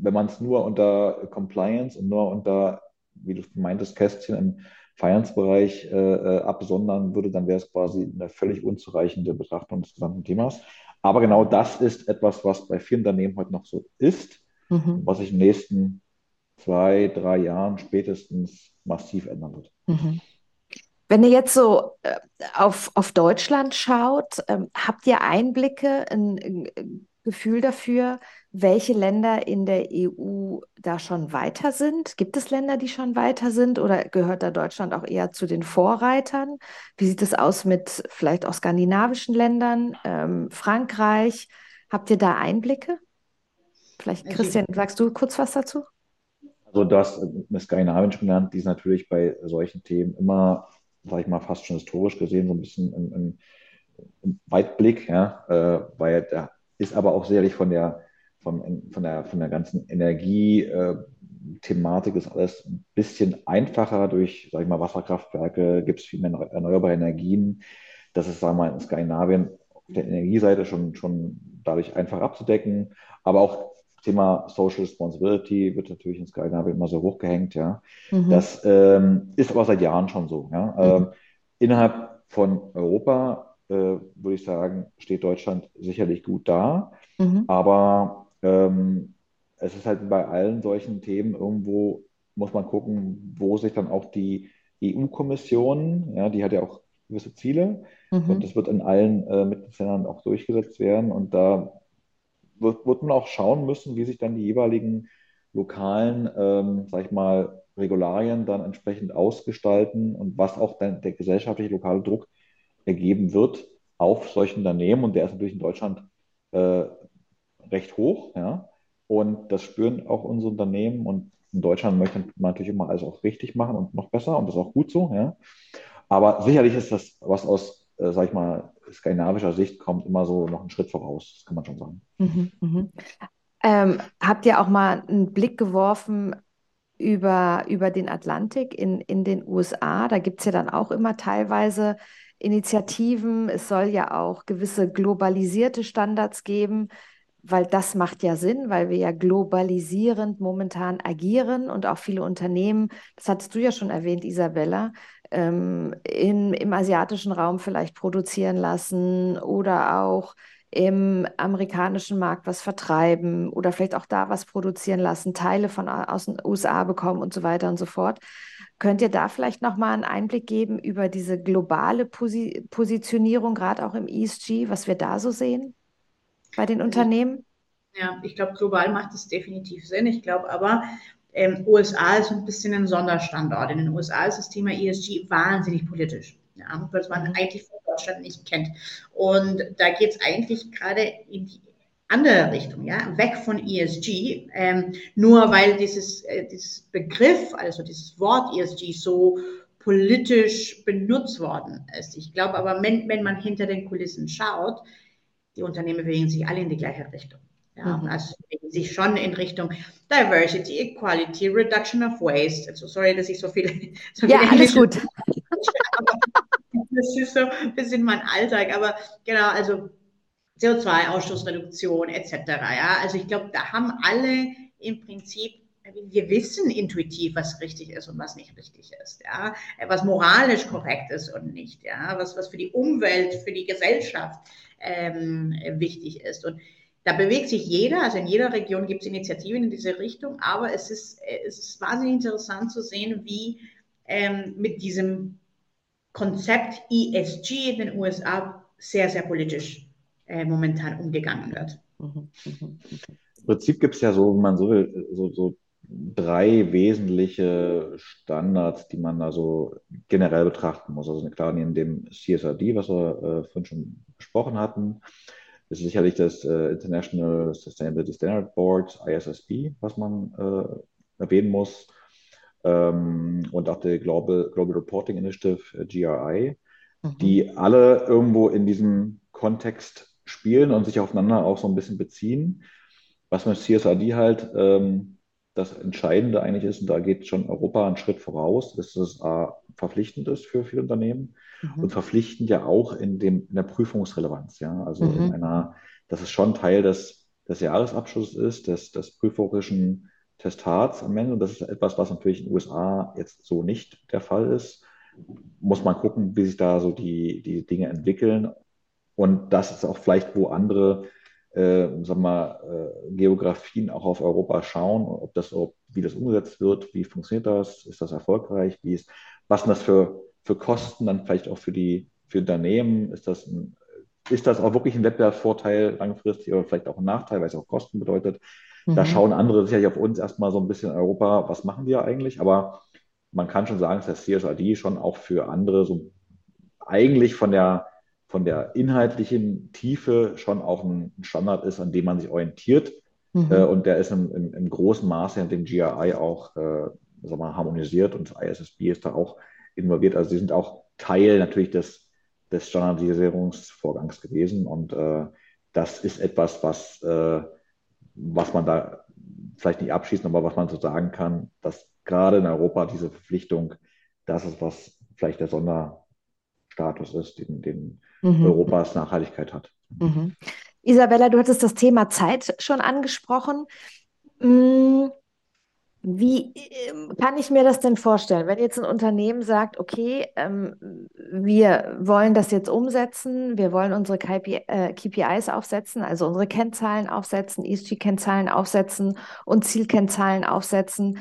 wenn man es nur unter Compliance und nur unter, wie du meintest, Kästchen im Finance-Bereich äh, äh, absondern würde, dann wäre es quasi eine völlig unzureichende Betrachtung des gesamten Themas. Aber genau das ist etwas, was bei vielen Unternehmen heute noch so ist, mhm. was sich in den nächsten zwei, drei Jahren spätestens massiv ändern wird. Mhm. Wenn ihr jetzt so äh, auf, auf Deutschland schaut, ähm, habt ihr Einblicke, ein, ein Gefühl dafür, welche Länder in der EU da schon weiter sind? Gibt es Länder, die schon weiter sind oder gehört da Deutschland auch eher zu den Vorreitern? Wie sieht es aus mit vielleicht auch skandinavischen Ländern, ähm, Frankreich? Habt ihr da Einblicke? Vielleicht, also Christian, sagst du kurz was dazu? Also du hast eine Skandinavien schon genannt, die ist natürlich bei solchen Themen immer, sage ich mal, fast schon historisch gesehen, so ein bisschen im, im, im Weitblick, ja, äh, weil da ist aber auch sicherlich von der von, von, der, von der ganzen Energie-Thematik ist alles ein bisschen einfacher durch, sag ich mal, Wasserkraftwerke, gibt es viel mehr erneuerbare Energien. Das ist, sagen wir mal, in Skandinavien auf der Energieseite schon, schon dadurch einfach abzudecken. Aber auch Thema Social Responsibility wird natürlich in Skandinavien immer so hochgehängt, ja. Mhm. Das ähm, ist aber seit Jahren schon so, ja. Mhm. Ähm, innerhalb von Europa, äh, würde ich sagen, steht Deutschland sicherlich gut da. Mhm. Aber ähm, es ist halt bei allen solchen Themen irgendwo, muss man gucken, wo sich dann auch die EU-Kommission, ja, die hat ja auch gewisse Ziele mhm. und das wird in allen äh, Mitgliedsländern auch durchgesetzt werden. Und da wird, wird man auch schauen müssen, wie sich dann die jeweiligen lokalen, ähm, sag ich mal, Regularien dann entsprechend ausgestalten und was auch dann der gesellschaftliche lokale Druck ergeben wird auf solche Unternehmen. Und der ist natürlich in Deutschland äh, recht hoch. Ja? Und das spüren auch unsere Unternehmen. Und in Deutschland möchte man natürlich immer alles auch richtig machen und noch besser. Und das ist auch gut so. Ja? Aber sicherlich ist das, was aus, äh, sag ich mal, skandinavischer Sicht kommt, immer so noch einen Schritt voraus. Das kann man schon sagen. Mhm, mh. ähm, habt ihr auch mal einen Blick geworfen über, über den Atlantik in, in den USA? Da gibt es ja dann auch immer teilweise Initiativen. Es soll ja auch gewisse globalisierte Standards geben, weil das macht ja Sinn, weil wir ja globalisierend momentan agieren und auch viele Unternehmen, das hattest du ja schon erwähnt, Isabella, ähm, in, im asiatischen Raum vielleicht produzieren lassen oder auch im amerikanischen Markt was vertreiben oder vielleicht auch da was produzieren lassen, Teile von aus den USA bekommen und so weiter und so fort. Könnt ihr da vielleicht nochmal einen Einblick geben über diese globale Posi Positionierung, gerade auch im ESG, was wir da so sehen bei den Unternehmen? Ja, ich glaube, global macht es definitiv Sinn. Ich glaube aber, ähm, USA ist ein bisschen ein Sonderstandort. In den USA ist das Thema ESG wahnsinnig politisch, ja, was man mhm. eigentlich von Deutschland nicht kennt. Und da geht es eigentlich gerade in die andere Richtung, ja, weg von ESG, ähm, nur weil dieses, äh, dieses Begriff, also dieses Wort ESG so politisch benutzt worden ist. Ich glaube aber, wenn, wenn man hinter den Kulissen schaut, die Unternehmen bewegen sich alle in die gleiche Richtung. Ja, mhm. also bewegen sich schon in Richtung Diversity, Equality, Reduction of Waste. Also sorry, dass ich so viele. So ja, alles gut. das ist so ein bisschen mein Alltag, aber genau, also CO2-Ausstoßreduktion etc. Ja, also ich glaube, da haben alle im Prinzip wir wissen intuitiv, was richtig ist und was nicht richtig ist, ja, was moralisch korrekt ist und nicht, ja, was, was für die Umwelt, für die Gesellschaft ähm, wichtig ist. Und da bewegt sich jeder, also in jeder Region gibt es Initiativen in diese Richtung, aber es ist, es ist wahnsinnig interessant zu sehen, wie ähm, mit diesem Konzept ESG in den USA sehr, sehr politisch äh, momentan umgegangen wird. Mhm, mhm, Im Prinzip gibt es ja so, wenn man so will, so, so drei wesentliche Standards, die man da so generell betrachten muss. Also klar, neben dem CSRD, was wir äh, vorhin schon besprochen hatten, ist sicherlich das äh, International Sustainability Standard Board, ISSB, was man äh, erwähnen muss. Ähm, und auch die Global, Global Reporting Initiative, äh, GRI, mhm. die alle irgendwo in diesem Kontext spielen und sich aufeinander auch so ein bisschen beziehen. Was mit CSRD halt ähm, das Entscheidende eigentlich ist, und da geht schon Europa einen Schritt voraus, dass es äh, verpflichtend ist für viele Unternehmen mhm. und verpflichtend ja auch in, dem, in der Prüfungsrelevanz. Ja? Also mhm. in einer, dass es schon Teil des, des Jahresabschlusses ist, des, des prüferischen Testats am Ende. Und das ist etwas, was natürlich in den USA jetzt so nicht der Fall ist. Muss man gucken, wie sich da so die, die Dinge entwickeln. Und das ist auch vielleicht, wo andere äh, sagen wir, äh, Geografien auch auf Europa schauen, ob das, ob, wie das umgesetzt wird, wie funktioniert das, ist das erfolgreich, wie ist, was sind das für, für Kosten dann vielleicht auch für die für Unternehmen, ist das ein, ist das auch wirklich ein Wettbewerbsvorteil langfristig oder vielleicht auch ein Nachteil, weil es auch Kosten bedeutet. Mhm. Da schauen andere sicherlich auf uns erstmal so ein bisschen in Europa, was machen wir eigentlich, aber man kann schon sagen, dass das CSRD schon auch für andere so eigentlich von der von der inhaltlichen Tiefe schon auch ein Standard ist, an dem man sich orientiert. Mhm. Äh, und der ist im, im, im, großen Maße in dem GRI auch äh, sagen wir, harmonisiert und das ISSB ist da auch involviert. Also sie sind auch Teil natürlich des, des Standardisierungsvorgangs gewesen. Und äh, das ist etwas, was, äh, was man da vielleicht nicht abschließen, aber was man so sagen kann, dass gerade in Europa diese Verpflichtung, das ist was vielleicht der Sonderstatus ist, den, den mhm. Europas Nachhaltigkeit hat. Mhm. Isabella, du hattest das Thema Zeit schon angesprochen. Mm, Wie ähm, kann ich mir das denn vorstellen, wenn jetzt ein Unternehmen sagt, okay, ähm, wir wollen das jetzt umsetzen, wir wollen unsere KPI, äh, KPIs aufsetzen, also unsere Kennzahlen aufsetzen, ESG-Kennzahlen aufsetzen und Zielkennzahlen aufsetzen.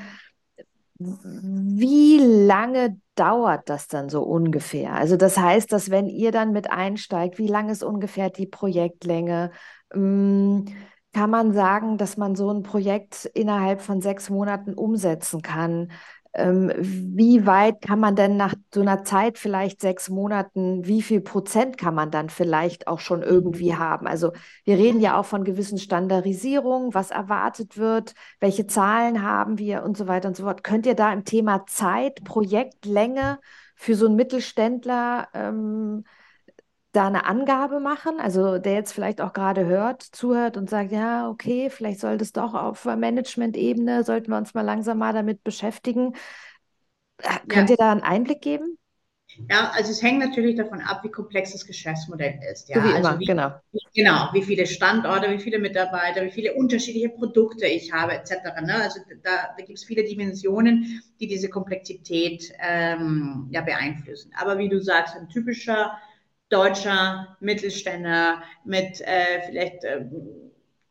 Wie lange dauert das dann so ungefähr? Also das heißt, dass wenn ihr dann mit einsteigt, wie lang ist ungefähr die Projektlänge? Ähm, kann man sagen, dass man so ein Projekt innerhalb von sechs Monaten umsetzen kann? Ähm, wie weit kann man denn nach so einer Zeit, vielleicht sechs Monaten, wie viel Prozent kann man dann vielleicht auch schon irgendwie haben? Also wir reden ja auch von gewissen Standardisierungen, was erwartet wird, welche Zahlen haben wir und so weiter und so fort. Könnt ihr da im Thema Zeit, Projektlänge für so einen Mittelständler ähm, da eine Angabe machen, also der jetzt vielleicht auch gerade hört, zuhört und sagt, ja, okay, vielleicht sollte es doch auf Management-Ebene, sollten wir uns mal langsam mal damit beschäftigen. Äh, könnt Ja. ihr da einen Einblick geben? Ja, also es hängt natürlich davon ab, wie komplex das Geschäftsmodell ist. So Ja, wie also immer, wie, genau. wie, genau, wie viele Standorte, wie viele Mitarbeiter, wie viele unterschiedliche Produkte ich habe, etc. Ne? Also da, da gibt es viele Dimensionen, die diese Komplexität ähm, ja, beeinflussen. Aber wie du sagst, ein typischer deutscher Mittelständler mit äh, vielleicht äh,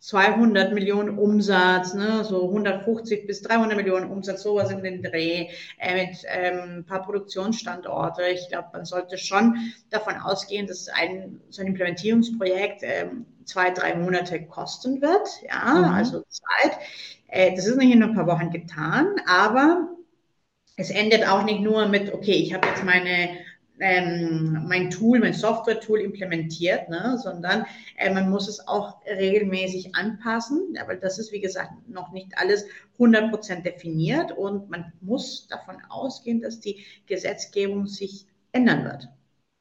200 Millionen Umsatz, ne, so 150 bis 300 Millionen Umsatz, sowas in den Dreh, äh, mit ähm, ein paar Produktionsstandorte. Ich glaube, man sollte schon davon ausgehen, dass ein, so ein Implementierungsprojekt ähm, zwei, drei Monate kosten wird. Ja, Mhm. also Zeit. Äh, das ist nicht in ein paar Wochen getan, aber es endet auch nicht nur mit, okay, ich habe jetzt meine ähm, mein Tool, mein Software-Tool implementiert, ne, sondern äh, man muss es auch regelmäßig anpassen, aber das ist, wie gesagt, noch nicht alles 100% definiert und man muss davon ausgehen, dass die Gesetzgebung sich ändern wird.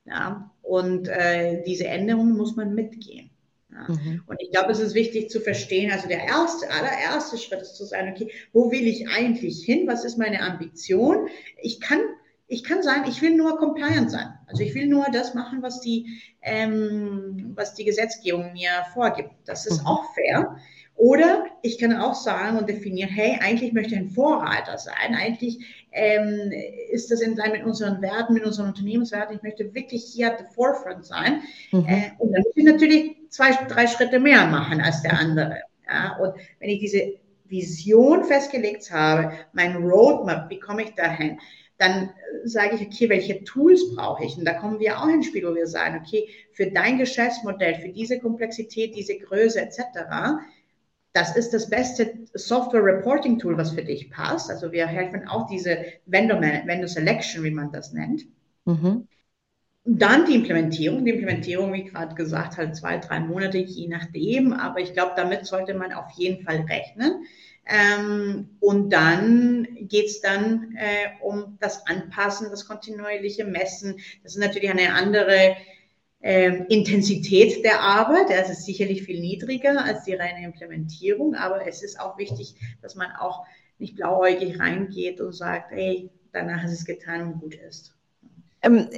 Ja, und äh, diese Änderungen muss man mitgehen. Ja. Mhm. Und ich glaube, es ist wichtig zu verstehen, also der erste, allererste Schritt ist zu sagen, okay, wo will ich eigentlich hin? Was ist meine Ambition? Ich kann ich kann sagen, ich will nur compliant sein. Also ich will nur das machen, was die, ähm, was die Gesetzgebung mir vorgibt. Das ist Mhm. auch fair. Oder ich kann auch sagen und definieren, hey, eigentlich möchte ich ein Vorreiter sein. Eigentlich ähm, ist das in Line mit unseren Werten, mit unseren Unternehmenswerten. Ich möchte wirklich hier at the forefront sein. Mhm. Äh, und dann muss ich natürlich zwei, drei Schritte mehr machen als der andere. Ja? Und wenn ich diese Vision festgelegt habe, mein Roadmap, wie komme ich dahin? Dann sage ich, okay, welche Tools brauche ich? Und da kommen wir auch ins Spiel, wo wir sagen, okay, für dein Geschäftsmodell, für diese Komplexität, diese Größe etc., das ist das beste Software Reporting Tool, was für dich passt. Also wir helfen auch diese Vendor, Vendor Selection, wie man das nennt. Mhm. Dann die Implementierung. Die Implementierung, wie gerade gesagt, halt zwei, drei Monate, je nachdem. Aber ich glaube, damit sollte man auf jeden Fall rechnen. Ähm, und dann geht's dann äh, um das Anpassen, das kontinuierliche Messen. Das ist natürlich eine andere äh, Intensität der Arbeit. Das ist sicherlich viel niedriger als die reine Implementierung, aber es ist auch wichtig, dass man auch nicht blauäugig reingeht und sagt, hey, danach ist es getan und gut ist. Ähm,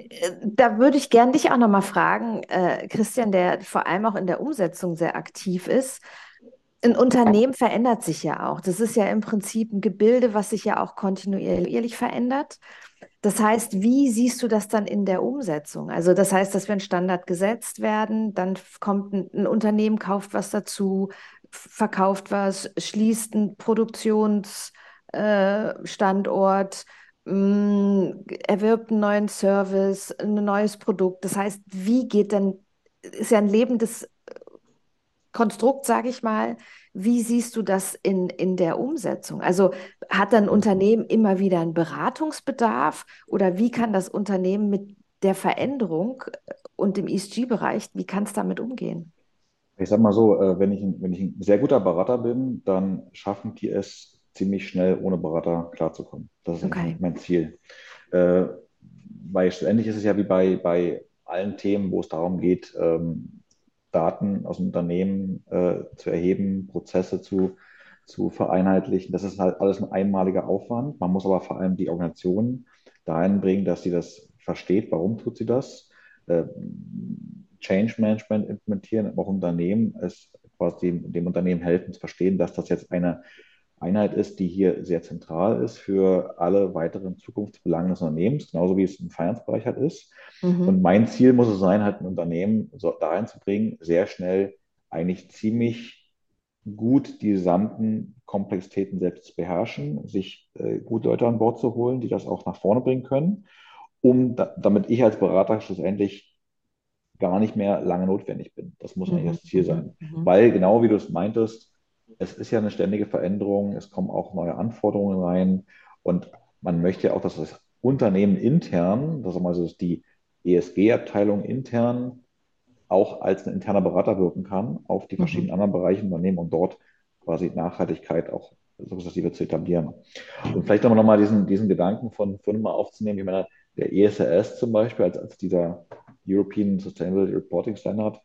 da würde ich gern dich auch nochmal fragen, äh, Christian, der vor allem auch in der Umsetzung sehr aktiv ist. Ein Unternehmen verändert sich ja auch. Das ist ja im Prinzip ein Gebilde, was sich ja auch kontinuierlich verändert. Das heißt, wie siehst du das dann in der Umsetzung? Also das heißt, dass wenn Standard gesetzt werden, dann kommt ein, ein Unternehmen, kauft was dazu, verkauft was, schließt einen Produktionsstandort, äh, erwirbt einen neuen Service, ein neues Produkt. Das heißt, wie geht denn, ist ja ein lebendes Konstrukt, sage ich mal. Wie siehst du das in, in der Umsetzung? Also hat ein Unternehmen immer wieder einen Beratungsbedarf oder wie kann das Unternehmen mit der Veränderung und dem ESG-Bereich, wie kann es damit umgehen? Ich sag mal so, wenn ich, ein, wenn ich ein sehr guter Berater bin, dann schaffen die es ziemlich schnell, ohne Berater klarzukommen. Das ist Okay. mein Ziel. Äh, weil schlussendlich ist es ja wie bei, bei allen Themen, wo es darum geht, ähm, Daten aus dem Unternehmen äh, zu erheben, Prozesse zu, zu vereinheitlichen. Das ist halt alles ein einmaliger Aufwand. Man muss aber vor allem die Organisation dahin bringen, dass sie das versteht, warum tut sie das. Äh, Change Management implementieren, auch Unternehmen, es quasi dem Unternehmen helfen zu verstehen, dass das jetzt eine, Einheit ist, die hier sehr zentral ist für alle weiteren Zukunftsbelange des Unternehmens, genauso wie es im Finance-Bereich halt ist. Mhm. Und mein Ziel muss es sein, halt ein Unternehmen so dahin zu bringen, sehr schnell eigentlich ziemlich gut die gesamten Komplexitäten selbst zu beherrschen, sich äh, gute Leute an Bord zu holen, die das auch nach vorne bringen können, um da, damit ich als Berater schlussendlich gar nicht mehr lange notwendig bin. Das muss eigentlich mhm. das Ziel sein. Mhm. Weil genau wie du es meintest, es ist ja eine ständige Veränderung, es kommen auch neue Anforderungen rein und man möchte ja auch, dass das Unternehmen intern, das also die ESG-Abteilung intern, auch als ein interner Berater wirken kann auf die verschiedenen mhm. anderen Bereiche Unternehmen und dort quasi Nachhaltigkeit auch sukzessive zu etablieren. Und vielleicht nochmal noch mal diesen, diesen Gedanken von mal aufzunehmen. Ich meine, der ESRS zum Beispiel, als, als dieser European Sustainability Reporting Standard,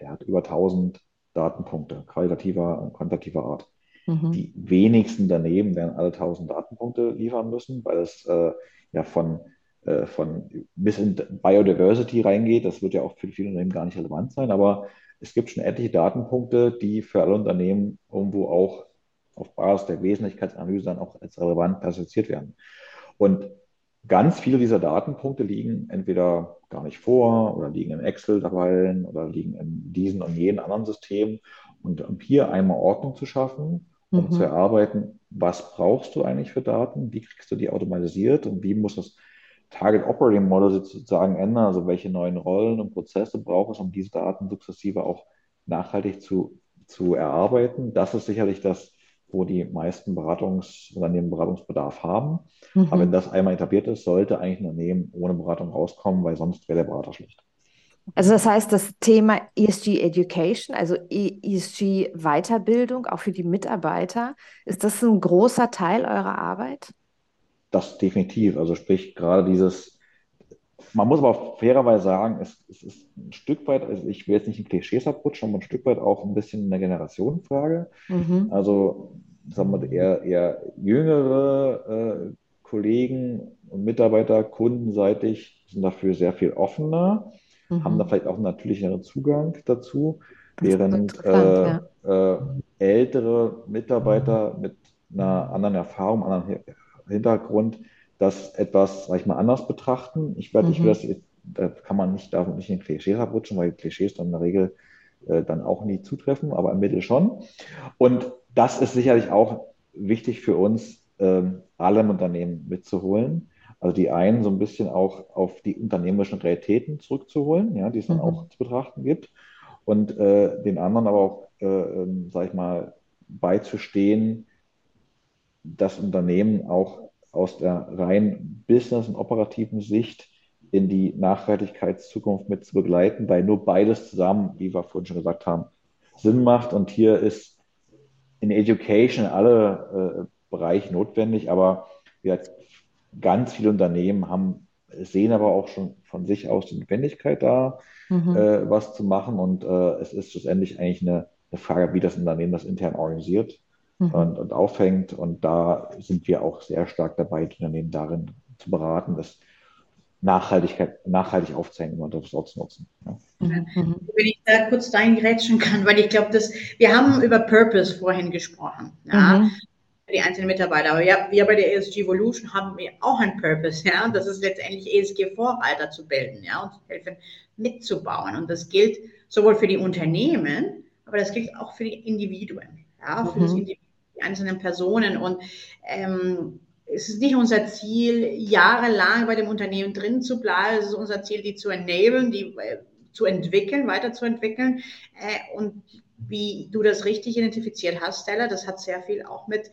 der hat über 1000 Datenpunkte, qualitativer und quantitativer Art. Mhm. Die wenigsten daneben werden alle 1000 Datenpunkte liefern müssen, weil es äh, ja von äh, von bis in Biodiversity reingeht. Das wird ja auch für viele Unternehmen gar nicht relevant sein, aber es gibt schon etliche Datenpunkte, die für alle Unternehmen irgendwo auch auf Basis der Wesentlichkeitsanalyse dann auch als relevant klassifiziert werden. Und ganz viele dieser Datenpunkte liegen entweder gar nicht vor oder liegen in Excel-Tabellen oder liegen in diesen und jenen anderen Systemen. Und um hier einmal Ordnung zu schaffen, um mhm. zu erarbeiten, was brauchst du eigentlich für Daten, wie kriegst du die automatisiert und wie muss das Target Operating Model sozusagen ändern, also welche neuen Rollen und Prozesse braucht es, um diese Daten sukzessive auch nachhaltig zu, zu erarbeiten. Das ist sicherlich das, wo die meisten Beratungsunternehmen Beratungsbedarf haben. Mhm. Aber wenn das einmal etabliert ist, sollte eigentlich ein Unternehmen ohne Beratung rauskommen, weil sonst wäre der Berater schlecht. Also das heißt, das Thema ESG Education, also ESG Weiterbildung, auch für die Mitarbeiter, ist das ein großer Teil eurer Arbeit? das definitiv. Also sprich, gerade dieses, man muss aber fairerweise sagen, es, es ist ein Stück weit, also ich will jetzt nicht in Klischees abrutschen, aber ein Stück weit auch ein bisschen eine Generationenfrage. Mhm. Also sagen wir eher, eher jüngere äh, Kollegen und Mitarbeiter kundenseitig sind dafür sehr viel offener, mhm. haben da vielleicht auch einen natürlicheren Zugang dazu, während äh, ja. äh, ältere Mitarbeiter mit einer anderen Erfahrung, anderen Hintergrund das etwas, sag ich mal, anders betrachten. Ich werde, mhm. ich will das, da kann man nicht, darf nicht in Klischees abrutschen, weil Klischees dann in der Regel äh, dann auch nie zutreffen, aber im Mittel schon. Und das ist sicherlich auch wichtig für uns, ähm, alle im Unternehmen mitzuholen. Also die einen so ein bisschen auch auf die unternehmerischen Realitäten zurückzuholen, ja, die es dann mhm. auch zu betrachten gibt. Und äh, den anderen aber auch, äh, ähm, sag ich mal, beizustehen, das Unternehmen auch aus der rein Business- und operativen Sicht in die Nachhaltigkeitszukunft mit zu begleiten, weil nur beides zusammen, wie wir vorhin schon gesagt haben, Sinn macht. Und hier ist in Education alle äh, Bereiche notwendig, aber ja, ganz viele Unternehmen haben, sehen aber auch schon von sich aus die Notwendigkeit da, mhm. äh, was zu machen. Und äh, es ist schlussendlich eigentlich eine, eine Frage, wie das Unternehmen das intern organisiert mhm. und, und aufhängt. Und da sind wir auch sehr stark dabei, die Unternehmen darin zu beraten, das Nachhaltigkeit, nachhaltig aufzuhängen und das auszunutzen. Ja. Mhm. Wenn ich da kurz reingrätschen kann, weil ich glaube, dass wir haben über Purpose vorhin gesprochen. Ja? Mhm. Die einzelnen Mitarbeiter. Aber ja, wir bei der ESG Evolution haben wir auch einen Purpose, ja. Und das ist letztendlich ESG-Vorreiter zu bilden, ja, und helfen mitzubauen. Und das gilt sowohl für die Unternehmen, aber das gilt auch für die Individuen, ja, für mhm. das Individuum die einzelnen Personen. Und ähm, es ist nicht unser Ziel, jahrelang bei dem Unternehmen drin zu bleiben. Es ist unser Ziel, die zu enablen, die äh, zu entwickeln, weiterzuentwickeln. Äh, und wie du das richtig identifiziert hast, Stella, das hat sehr viel auch mit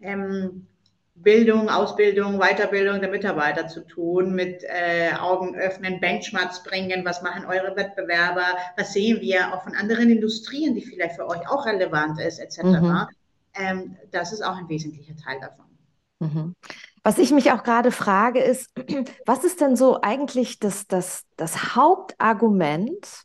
ähm, Bildung, Ausbildung, Weiterbildung der Mitarbeiter zu tun, mit äh, Augen öffnen, Benchmarks bringen, was machen eure Wettbewerber, was sehen wir auch von anderen Industrien, die vielleicht für euch auch relevant ist, etc. Mhm ähm, das ist auch ein wesentlicher Teil davon. Mhm. Was ich mich auch gerade frage, ist, was ist denn so eigentlich das, das, das Hauptargument,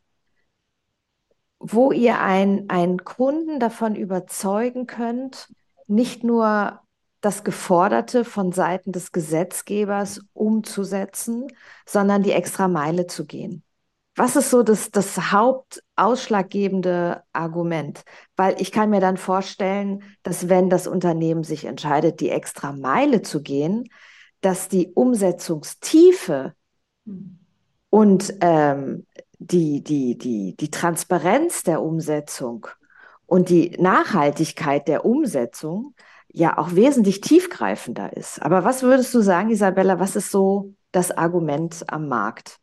wo ihr einen Kunden davon überzeugen könnt, nicht nur das Geforderte von Seiten des Gesetzgebers umzusetzen, sondern die extra Meile zu gehen? Was ist so das, das hauptausschlaggebende Argument? Weil ich kann mir dann vorstellen, dass wenn das Unternehmen sich entscheidet, die extra Meile zu gehen, dass die Umsetzungstiefe hm. und ähm, die, die, die, die Transparenz der Umsetzung und die Nachhaltigkeit der Umsetzung ja auch wesentlich tiefgreifender ist. Aber was würdest du sagen, Isabella, was ist so das Argument am Markt?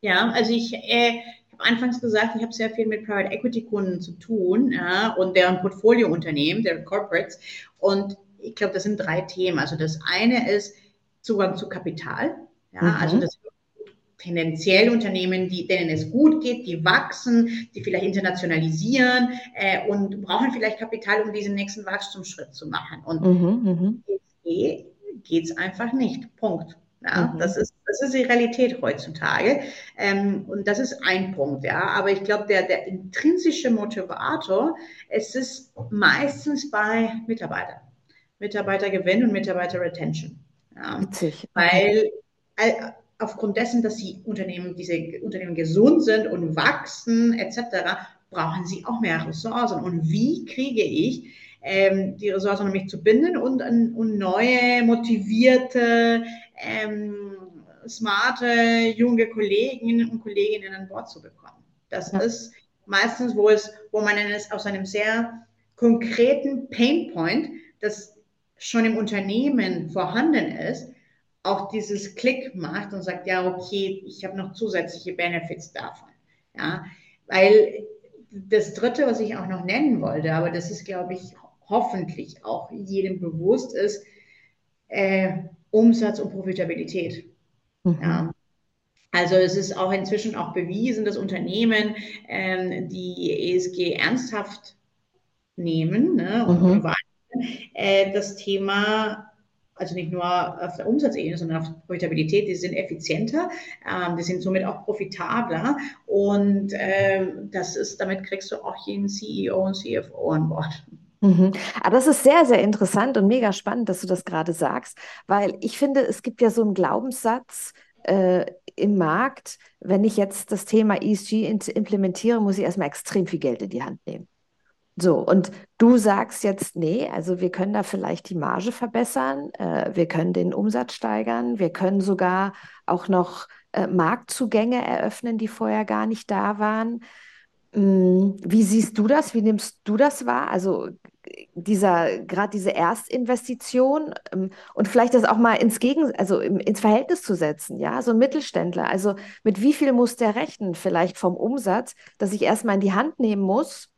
Ja, also ich äh, habe anfangs gesagt, ich habe sehr viel mit Private Equity Kunden zu tun ja, und deren Portfoliounternehmen, deren Corporates. Und ich glaube, das sind drei Themen. Also das eine ist Zugang zu Kapital. Ja, mhm. also das tendenziell Unternehmen, die, denen es gut geht, die wachsen, die vielleicht internationalisieren äh, und brauchen vielleicht Kapital, um diesen nächsten Wachstumsschritt zu machen. Und mhm, ESG geht es einfach nicht. Punkt. Ja, mhm. das, ist, das ist die Realität heutzutage. Ähm, und das ist ein Punkt, ja. Aber ich glaube, der, der intrinsische Motivator, es ist meistens bei Mitarbeitern. Mitarbeitergewinn und Mitarbeiterretention. Ja. Witzig. Weil aufgrund dessen, dass die Unternehmen, diese Unternehmen gesund sind und wachsen etc., brauchen sie auch mehr Ressourcen. Und wie kriege ich ähm, die Ressourcen, um mich zu binden und, und neue, motivierte, ähm, smarte, junge Kolleginnen und Kolleginnen an Bord zu bekommen? Das ja. ist meistens, wo, es, wo man es aus einem sehr konkreten Painpoint, das schon im Unternehmen vorhanden ist, auch dieses Klick macht und sagt, ja, okay, ich habe noch zusätzliche Benefits davon. Ja, weil das dritte, was ich auch noch nennen wollte, aber das ist, glaube ich, hoffentlich auch jedem bewusst ist, äh, Umsatz und Profitabilität. Mhm. Ja. Also es ist auch inzwischen auch bewiesen, dass Unternehmen ähm, die ESG ernsthaft nehmen ne, und mhm. äh, das Thema also nicht nur auf der Umsatzebene, sondern auf Profitabilität, die sind effizienter, ähm, die sind somit auch profitabler und ähm, das ist, damit kriegst du auch jeden CEO und CFO an Bord. Mhm. Aber das ist sehr, sehr interessant und mega spannend, dass du das gerade sagst, weil ich finde, es gibt ja so einen Glaubenssatz, äh, im Markt, wenn ich jetzt das Thema ESG implementiere, muss ich erstmal extrem viel Geld in die Hand nehmen. So, und du sagst jetzt, nee, also wir können da vielleicht die Marge verbessern, äh, wir können den Umsatz steigern, wir können sogar auch noch äh, Marktzugänge eröffnen, die vorher gar nicht da waren. Hm, wie siehst du das? Wie nimmst du das wahr? Also dieser, gerade diese Erstinvestition ähm, und vielleicht das auch mal ins Gegen, also im, ins Verhältnis zu setzen, ja, so ein Mittelständler. Also mit wie viel muss der rechnen, vielleicht vom Umsatz, dass ich erstmal in die Hand nehmen muss,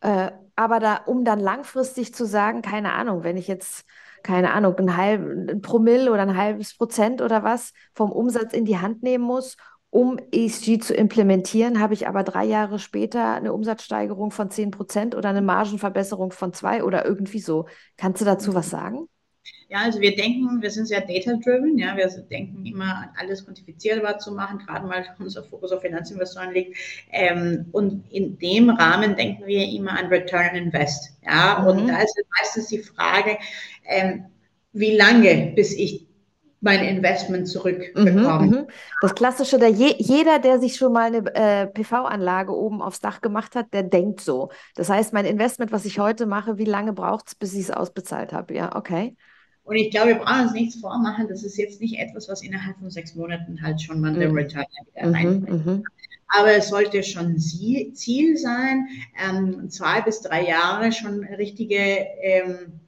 äh, aber da, um dann langfristig zu sagen, keine Ahnung, wenn ich jetzt, keine Ahnung, ein halb, ein Promille oder ein halbes Prozent oder was vom Umsatz in die Hand nehmen muss, um ESG zu implementieren, habe ich aber drei Jahre später eine Umsatzsteigerung von 10 Prozent oder eine Margenverbesserung von zwei oder irgendwie so. Kannst du dazu was sagen? Ja, also wir denken, wir sind sehr data-driven, ja, wir denken immer, alles quantifizierbar zu machen, gerade mal unser Fokus auf Finanzinvestoren liegt. Ähm, und in dem Rahmen denken wir immer an Return on Invest. Ja, mhm. und da ist meistens die Frage, ähm, wie lange, bis ich mein Investment zurückbekomme. Mhm, mhm. das Klassische, der je, jeder, der sich schon mal eine äh, PV-Anlage oben aufs Dach gemacht hat, der denkt so. Das heißt, mein Investment, was ich heute mache, wie lange braucht es, bis ich es ausbezahlt habe? Ja, okay. Und ich glaube, wir brauchen uns nichts vormachen. Das ist jetzt nicht etwas, was innerhalb von sechs Monaten halt schon mal mhm. den Return wieder mhm, reinbringt. Mhm. Aber es sollte schon Ziel sein, ähm, zwei bis drei Jahre schon richtige, ähm,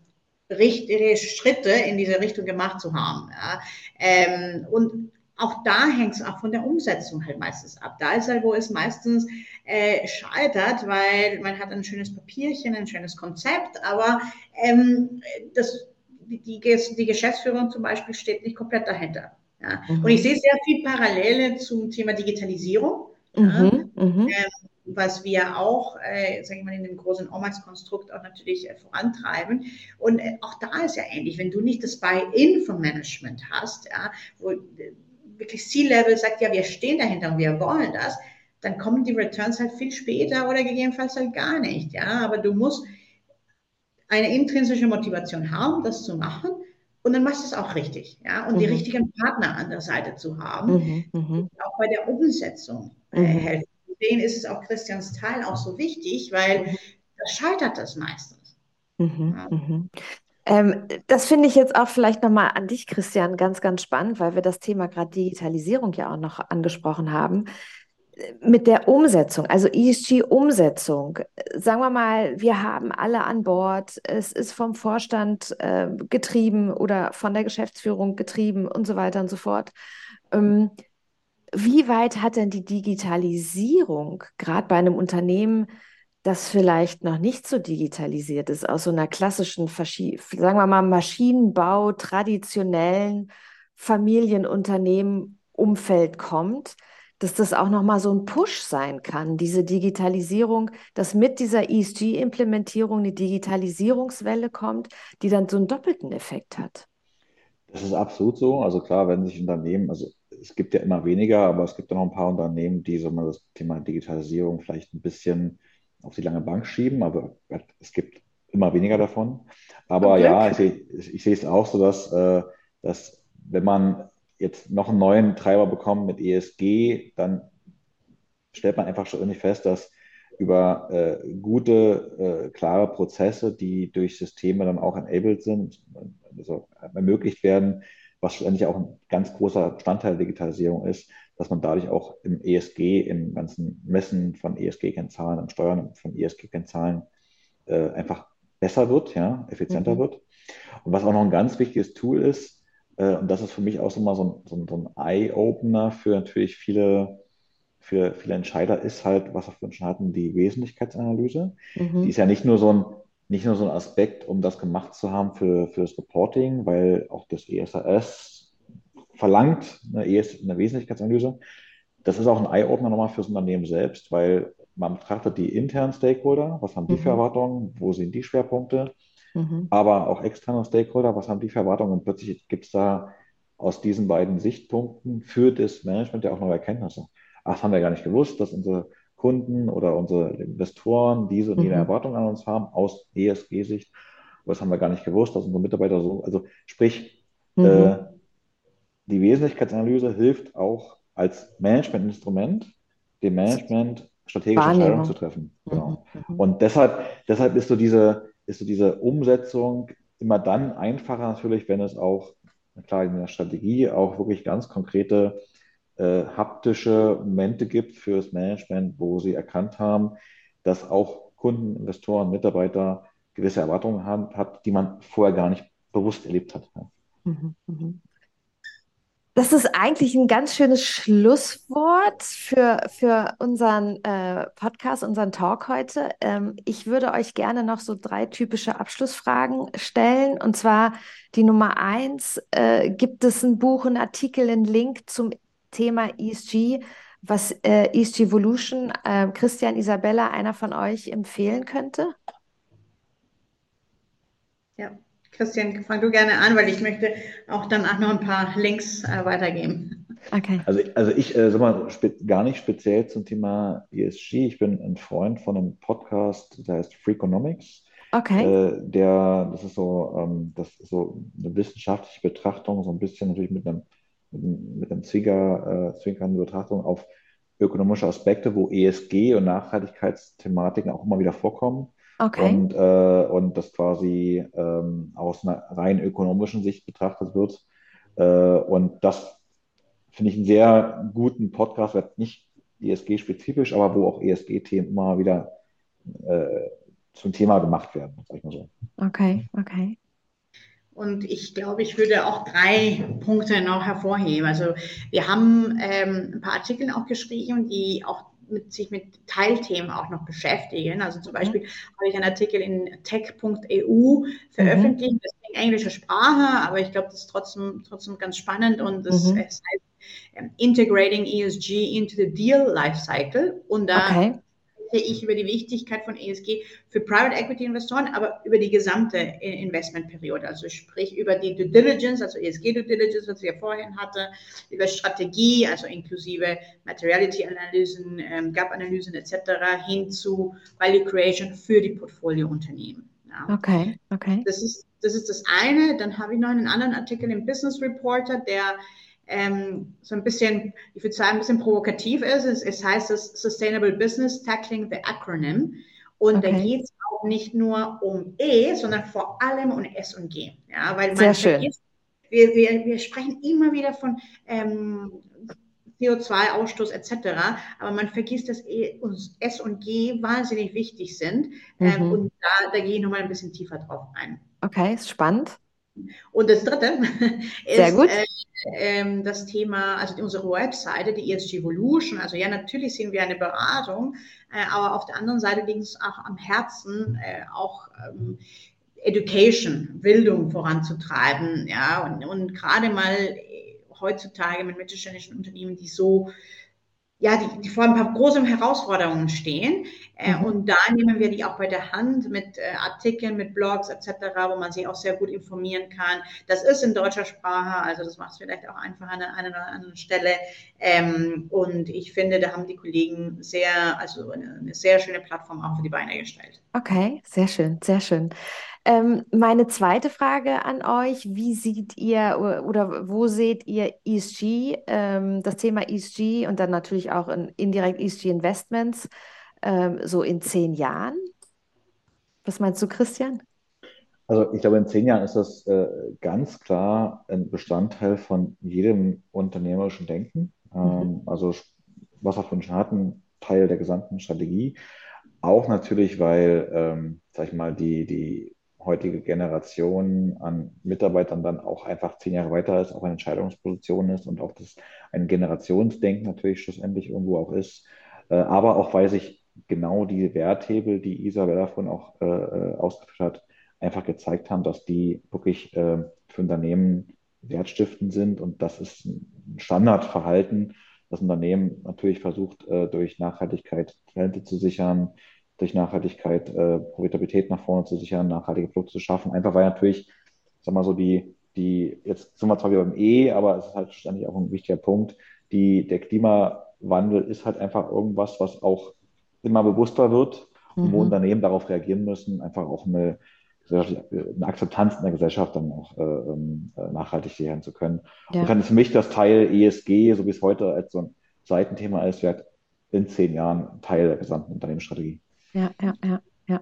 richtige Schritte in diese Richtung gemacht zu haben. Ja. Ähm, und auch da hängt es auch von der Umsetzung halt meistens ab. Da ist halt, wo es meistens äh, scheitert, weil man hat ein schönes Papierchen, ein schönes Konzept, aber ähm, das die, die Geschäftsführung zum Beispiel steht nicht komplett dahinter. Ja. Mhm. Und ich sehe sehr viel Parallele zum Thema Digitalisierung, mhm. ja, mhm. Was wir auch, äh, sage ich mal, in dem großen Omax-Konstrukt auch natürlich äh, vorantreiben. Und äh, auch da ist ja ähnlich, wenn du nicht das Buy-in vom Management hast, ja, wo äh, wirklich C-Level sagt, ja, wir stehen dahinter und wir wollen das, dann kommen die Returns halt viel später oder gegebenenfalls halt gar nicht. Ja, aber du musst eine intrinsische Motivation haben, das zu machen. Und dann machst du es auch richtig, ja, und mhm. die richtigen Partner an der Seite zu haben, mhm. mhm. auch bei der Umsetzung äh, mhm. helfen. Deswegen ist es auch Christians Teil auch so wichtig, weil mhm. da scheitert das meistens. Mhm. Ja. Ähm, das finde ich jetzt auch vielleicht nochmal an dich, Christian, ganz, ganz spannend, weil wir das Thema gerade Digitalisierung ja auch noch angesprochen haben. Mit der Umsetzung, also ESG-Umsetzung, sagen wir mal, wir haben alle an Bord, es ist vom Vorstand äh, getrieben oder von der Geschäftsführung getrieben und so weiter und so fort. Ähm, wie weit hat denn die Digitalisierung gerade bei einem Unternehmen das vielleicht noch nicht so digitalisiert ist, aus so einer klassischen, sagen wir mal, Maschinenbau, traditionellen Familienunternehmen Umfeld kommt, dass das auch nochmal so ein Push sein kann, diese Digitalisierung, dass mit dieser ESG-Implementierung eine Digitalisierungswelle kommt, die dann so einen doppelten Effekt hat. Das ist absolut so. Also klar, wenn sich Unternehmen, also es gibt ja immer weniger, aber es gibt auch noch ein paar Unternehmen, die so mal das Thema Digitalisierung vielleicht ein bisschen auf die lange Bank schieben, aber es gibt immer weniger davon. Aber okay. ja, ich, ich, ich, sehe es auch so, dass, äh, dass wenn man jetzt noch einen neuen Treiber bekommt mit ESG, dann stellt man einfach schon irgendwie fest, dass über äh, gute, äh, klare Prozesse, die durch Systeme dann auch enabled sind, also ermöglicht werden, was schlussendlich auch ein ganz großer Bestandteil der Digitalisierung ist, dass man dadurch auch im ESG, im ganzen Messen von ESG-Kennzahlen, im Steuern von ESG-Kennzahlen äh, einfach besser wird, ja, effizienter mhm. wird. Und was auch noch ein ganz wichtiges Tool ist, äh, und das ist für mich auch so mal so ein, so so ein Eye-Opener für natürlich viele, für viele Entscheider, ist halt, was wir schon hatten, die Wesentlichkeitsanalyse. Mhm. Die ist ja nicht nur so ein nicht nur so ein Aspekt, um das gemacht zu haben für, für das Reporting, weil auch das ESRS verlangt eine, ES, eine Wesentlichkeitsanalyse. Das ist auch ein Eye-Opener nochmal fürs Unternehmen selbst, weil man betrachtet die internen Stakeholder, was haben die mhm. für Erwartungen, wo sind die Schwerpunkte, mhm. aber auch externe Stakeholder, was haben die für Erwartungen und plötzlich gibt es da aus diesen beiden Sichtpunkten für das Management ja auch neue Erkenntnisse. Ach, das haben wir gar nicht gewusst, dass unsere Kunden oder unsere Investoren diese und jene mhm. Erwartungen an uns haben aus ESG-Sicht. Das haben wir gar nicht gewusst, dass unsere Mitarbeiter so, also sprich, mhm. äh, die Wesentlichkeitsanalyse hilft auch als Managementinstrument, dem Management strategische Entscheidungen zu treffen. Genau. Mhm. Und deshalb, deshalb ist so diese, ist so diese Umsetzung immer dann einfacher natürlich, wenn es auch, klar, in der Strategie auch wirklich ganz konkrete äh, haptische Momente gibt fürs Management, wo sie erkannt haben, dass auch Kunden, Investoren, Mitarbeiter gewisse Erwartungen haben, hat, die man vorher gar nicht bewusst erlebt hat. Mhm, mhm. Das ist eigentlich ein ganz schönes Schlusswort für, für unseren äh, Podcast, unseren Talk heute. Ähm, ich würde euch gerne noch so drei typische Abschlussfragen stellen. Und zwar die Nummer eins, äh, gibt es ein Buch, einen Artikel, einen Link zum Thema ESG, was äh, ESG Evolution, äh, Christian, Isabella, einer von euch empfehlen könnte? Ja, Christian, fang du gerne an, weil ich möchte auch dann auch noch ein paar Links äh, weitergeben. Okay. Also, also ich äh, sag mal, gar nicht speziell zum Thema ESG. Ich bin ein Freund von einem Podcast, der heißt Freakonomics. Okay. Äh, der, das ist so, ähm, das ist so eine wissenschaftliche Betrachtung, so ein bisschen natürlich mit einem mit einem Zwinker, äh, zwinkernden Betrachtung auf ökonomische Aspekte, wo ESG und Nachhaltigkeitsthematiken auch immer wieder vorkommen. Okay. Und, äh, und das quasi ähm, aus einer rein ökonomischen Sicht betrachtet wird. Äh, und das finde ich einen sehr guten Podcast, wird nicht ESG-spezifisch, aber wo auch ESG-Themen immer wieder äh, zum Thema gemacht werden, sag ich mal so. Okay, okay. Und ich glaube, ich würde auch drei Punkte noch hervorheben. Also wir haben ähm, ein paar Artikel auch geschrieben, die auch mit, sich mit Teilthemen auch noch beschäftigen. Also zum mhm. Beispiel mhm. habe ich einen Artikel in tech.eu veröffentlicht, mhm. das ist in englischer Sprache, aber ich glaube, das ist trotzdem, trotzdem ganz spannend und das mhm. heißt um, Integrating ESG into the Deal Lifecycle. Und da okay ich über die Wichtigkeit von ESG für Private Equity Investoren, aber über die gesamte Investmentperiode. Also sprich über die Due Diligence, also ESG Due Diligence, was wir vorhin hatten, über Strategie, also inklusive Materiality Analysen, ähm, Gap Analysen etc. hin zu Value Creation für die Portfoliounternehmen. Ja. Okay, okay. Das ist, das ist das eine. Dann habe ich noch einen anderen Artikel im Business Reporter, der ähm, so ein bisschen, ich würde sagen, ein bisschen provokativ ist. Es, es heißt das Sustainable Business Tackling the Acronym. Und okay. da geht es auch nicht nur um E, sondern vor allem um S und G. Ja, weil man Sehr schön. Vergisst, wir, wir, wir sprechen immer wieder von ähm, CO2-Ausstoß etc. Aber man vergisst, dass e, S und G wahnsinnig wichtig sind. Ähm, mhm. und da, da gehe ich nochmal ein bisschen tiefer drauf ein. Okay, ist spannend. Und das dritte Sehr ist gut. Äh, äh, das Thema, also unsere Webseite, die ESG Evolution. Also ja, natürlich sind wir eine Beratung, äh, aber auf der anderen Seite liegt es auch am Herzen, äh, auch ähm, Education, Bildung voranzutreiben. Ja, und, und gerade mal heutzutage mit mittelständischen Unternehmen, die so ja, die, die vor ein paar großen Herausforderungen stehen. Äh, mhm. Und da nehmen wir die auch bei der Hand mit äh, Artikeln, mit Blogs etc., wo man sich auch sehr gut informieren kann. Das ist in deutscher Sprache, also das macht es vielleicht auch einfach an einer, einer anderen Stelle. Ähm, und ich finde, da haben die Kollegen sehr, also eine, eine sehr schöne Plattform auch für die Beine gestellt. Okay, sehr schön, sehr schön. Ähm, meine zweite Frage an euch, wie seht ihr oder wo seht ihr ESG, ähm, das Thema ESG und dann natürlich auch in, indirekt ESG Investments ähm, so in zehn Jahren? Was meinst du, Christian? Also ich glaube, in zehn Jahren ist das äh, ganz klar ein Bestandteil von jedem unternehmerischen Denken. Mhm. Also Wasserfonds hat einen Teil der gesamten Strategie. Auch natürlich, weil, ähm, sag ich mal, die, die heutige Generation an Mitarbeitern dann auch einfach zehn Jahre weiter ist, auch eine Entscheidungsposition ist und auch das ein Generationsdenken natürlich schlussendlich irgendwo auch ist. Äh, aber auch weil sich genau die Werthebel, die Isabel davon auch äh, äh, ausgeführt hat, einfach gezeigt haben, dass die wirklich äh, für Unternehmen wertstiftend sind und das ist ein Standardverhalten, das Unternehmen natürlich versucht, äh, durch Nachhaltigkeit Talente zu sichern, durch Nachhaltigkeit äh, Profitabilität nach vorne zu sichern, nachhaltige Produkte zu schaffen. Einfach weil natürlich, sag mal so, die, die, jetzt sind wir zwar wieder beim E, aber es ist halt ständig auch ein wichtiger Punkt, die, der Klimawandel ist halt einfach irgendwas, was auch immer bewusster wird mhm. und wo mhm. Unternehmen darauf reagieren müssen, einfach auch eine, eine Akzeptanz in der Gesellschaft dann auch äh, ähm, äh, nachhaltig sichern zu können. Ja. Und dann für mich das Teil ESG, so wie es heute als so ein Seitenthema ist, wird in zehn Jahren Teil der gesamten Unternehmensstrategie ja, ja, ja, ja.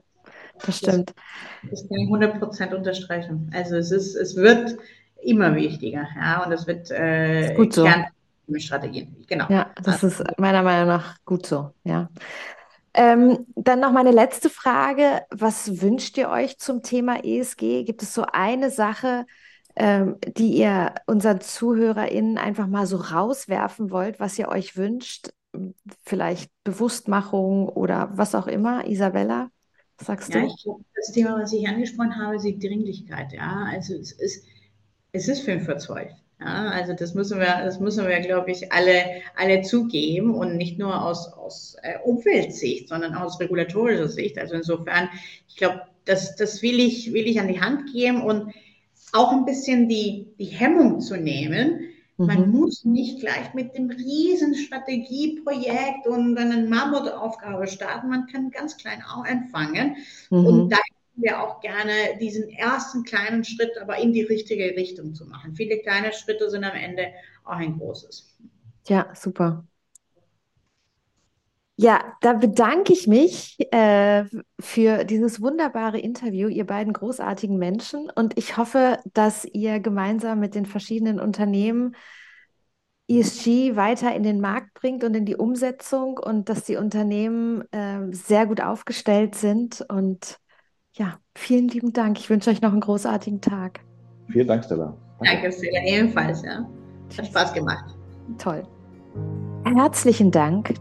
Das stimmt. Das, das kann ich 100% unterstreichen. Also es ist, es wird immer wichtiger, ja, und es wird äh, gut so. Strategien. Genau. Ja, das ist meiner Meinung nach gut so, ja. Ähm, dann noch meine letzte Frage. Was wünscht ihr euch zum Thema ESG? Gibt es so eine Sache, ähm, die ihr unseren ZuhörerInnen einfach mal so rauswerfen wollt, was ihr euch wünscht, vielleicht Bewusstmachung oder was auch immer. Isabella, was sagst ja, du? Ich, das Thema, was ich angesprochen habe, ist die Dringlichkeit. Ja, also es ist, es ist fünf vor zwölf. Ja, also das müssen wir, das müssen wir, glaube ich, alle, alle zugeben und nicht nur aus, aus äh, Umweltsicht, sondern aus regulatorischer Sicht. Also insofern, ich glaube, das, das will ich, will ich an die Hand geben und auch ein bisschen die, die Hemmung zu nehmen, man mhm. muss nicht gleich mit dem riesen Strategieprojekt und eine Mammutaufgabe starten. Man kann ganz klein auch anfangen. Mhm. Und da hätten wir auch gerne diesen ersten kleinen Schritt, aber in die richtige Richtung zu machen. Viele kleine Schritte sind am Ende auch ein großes. Ja, super. Ja, da bedanke ich mich äh, für dieses wunderbare Interview, ihr beiden großartigen Menschen. Und ich hoffe, dass ihr gemeinsam mit den verschiedenen Unternehmen ESG weiter in den Markt bringt und in die Umsetzung und dass die Unternehmen äh, sehr gut aufgestellt sind. Und ja, vielen lieben Dank. Ich wünsche euch noch einen großartigen Tag. Vielen Dank, Stella. Danke, Danke Stella, ebenfalls. Ja. Hat Spaß gemacht. Toll. Herzlichen Dank.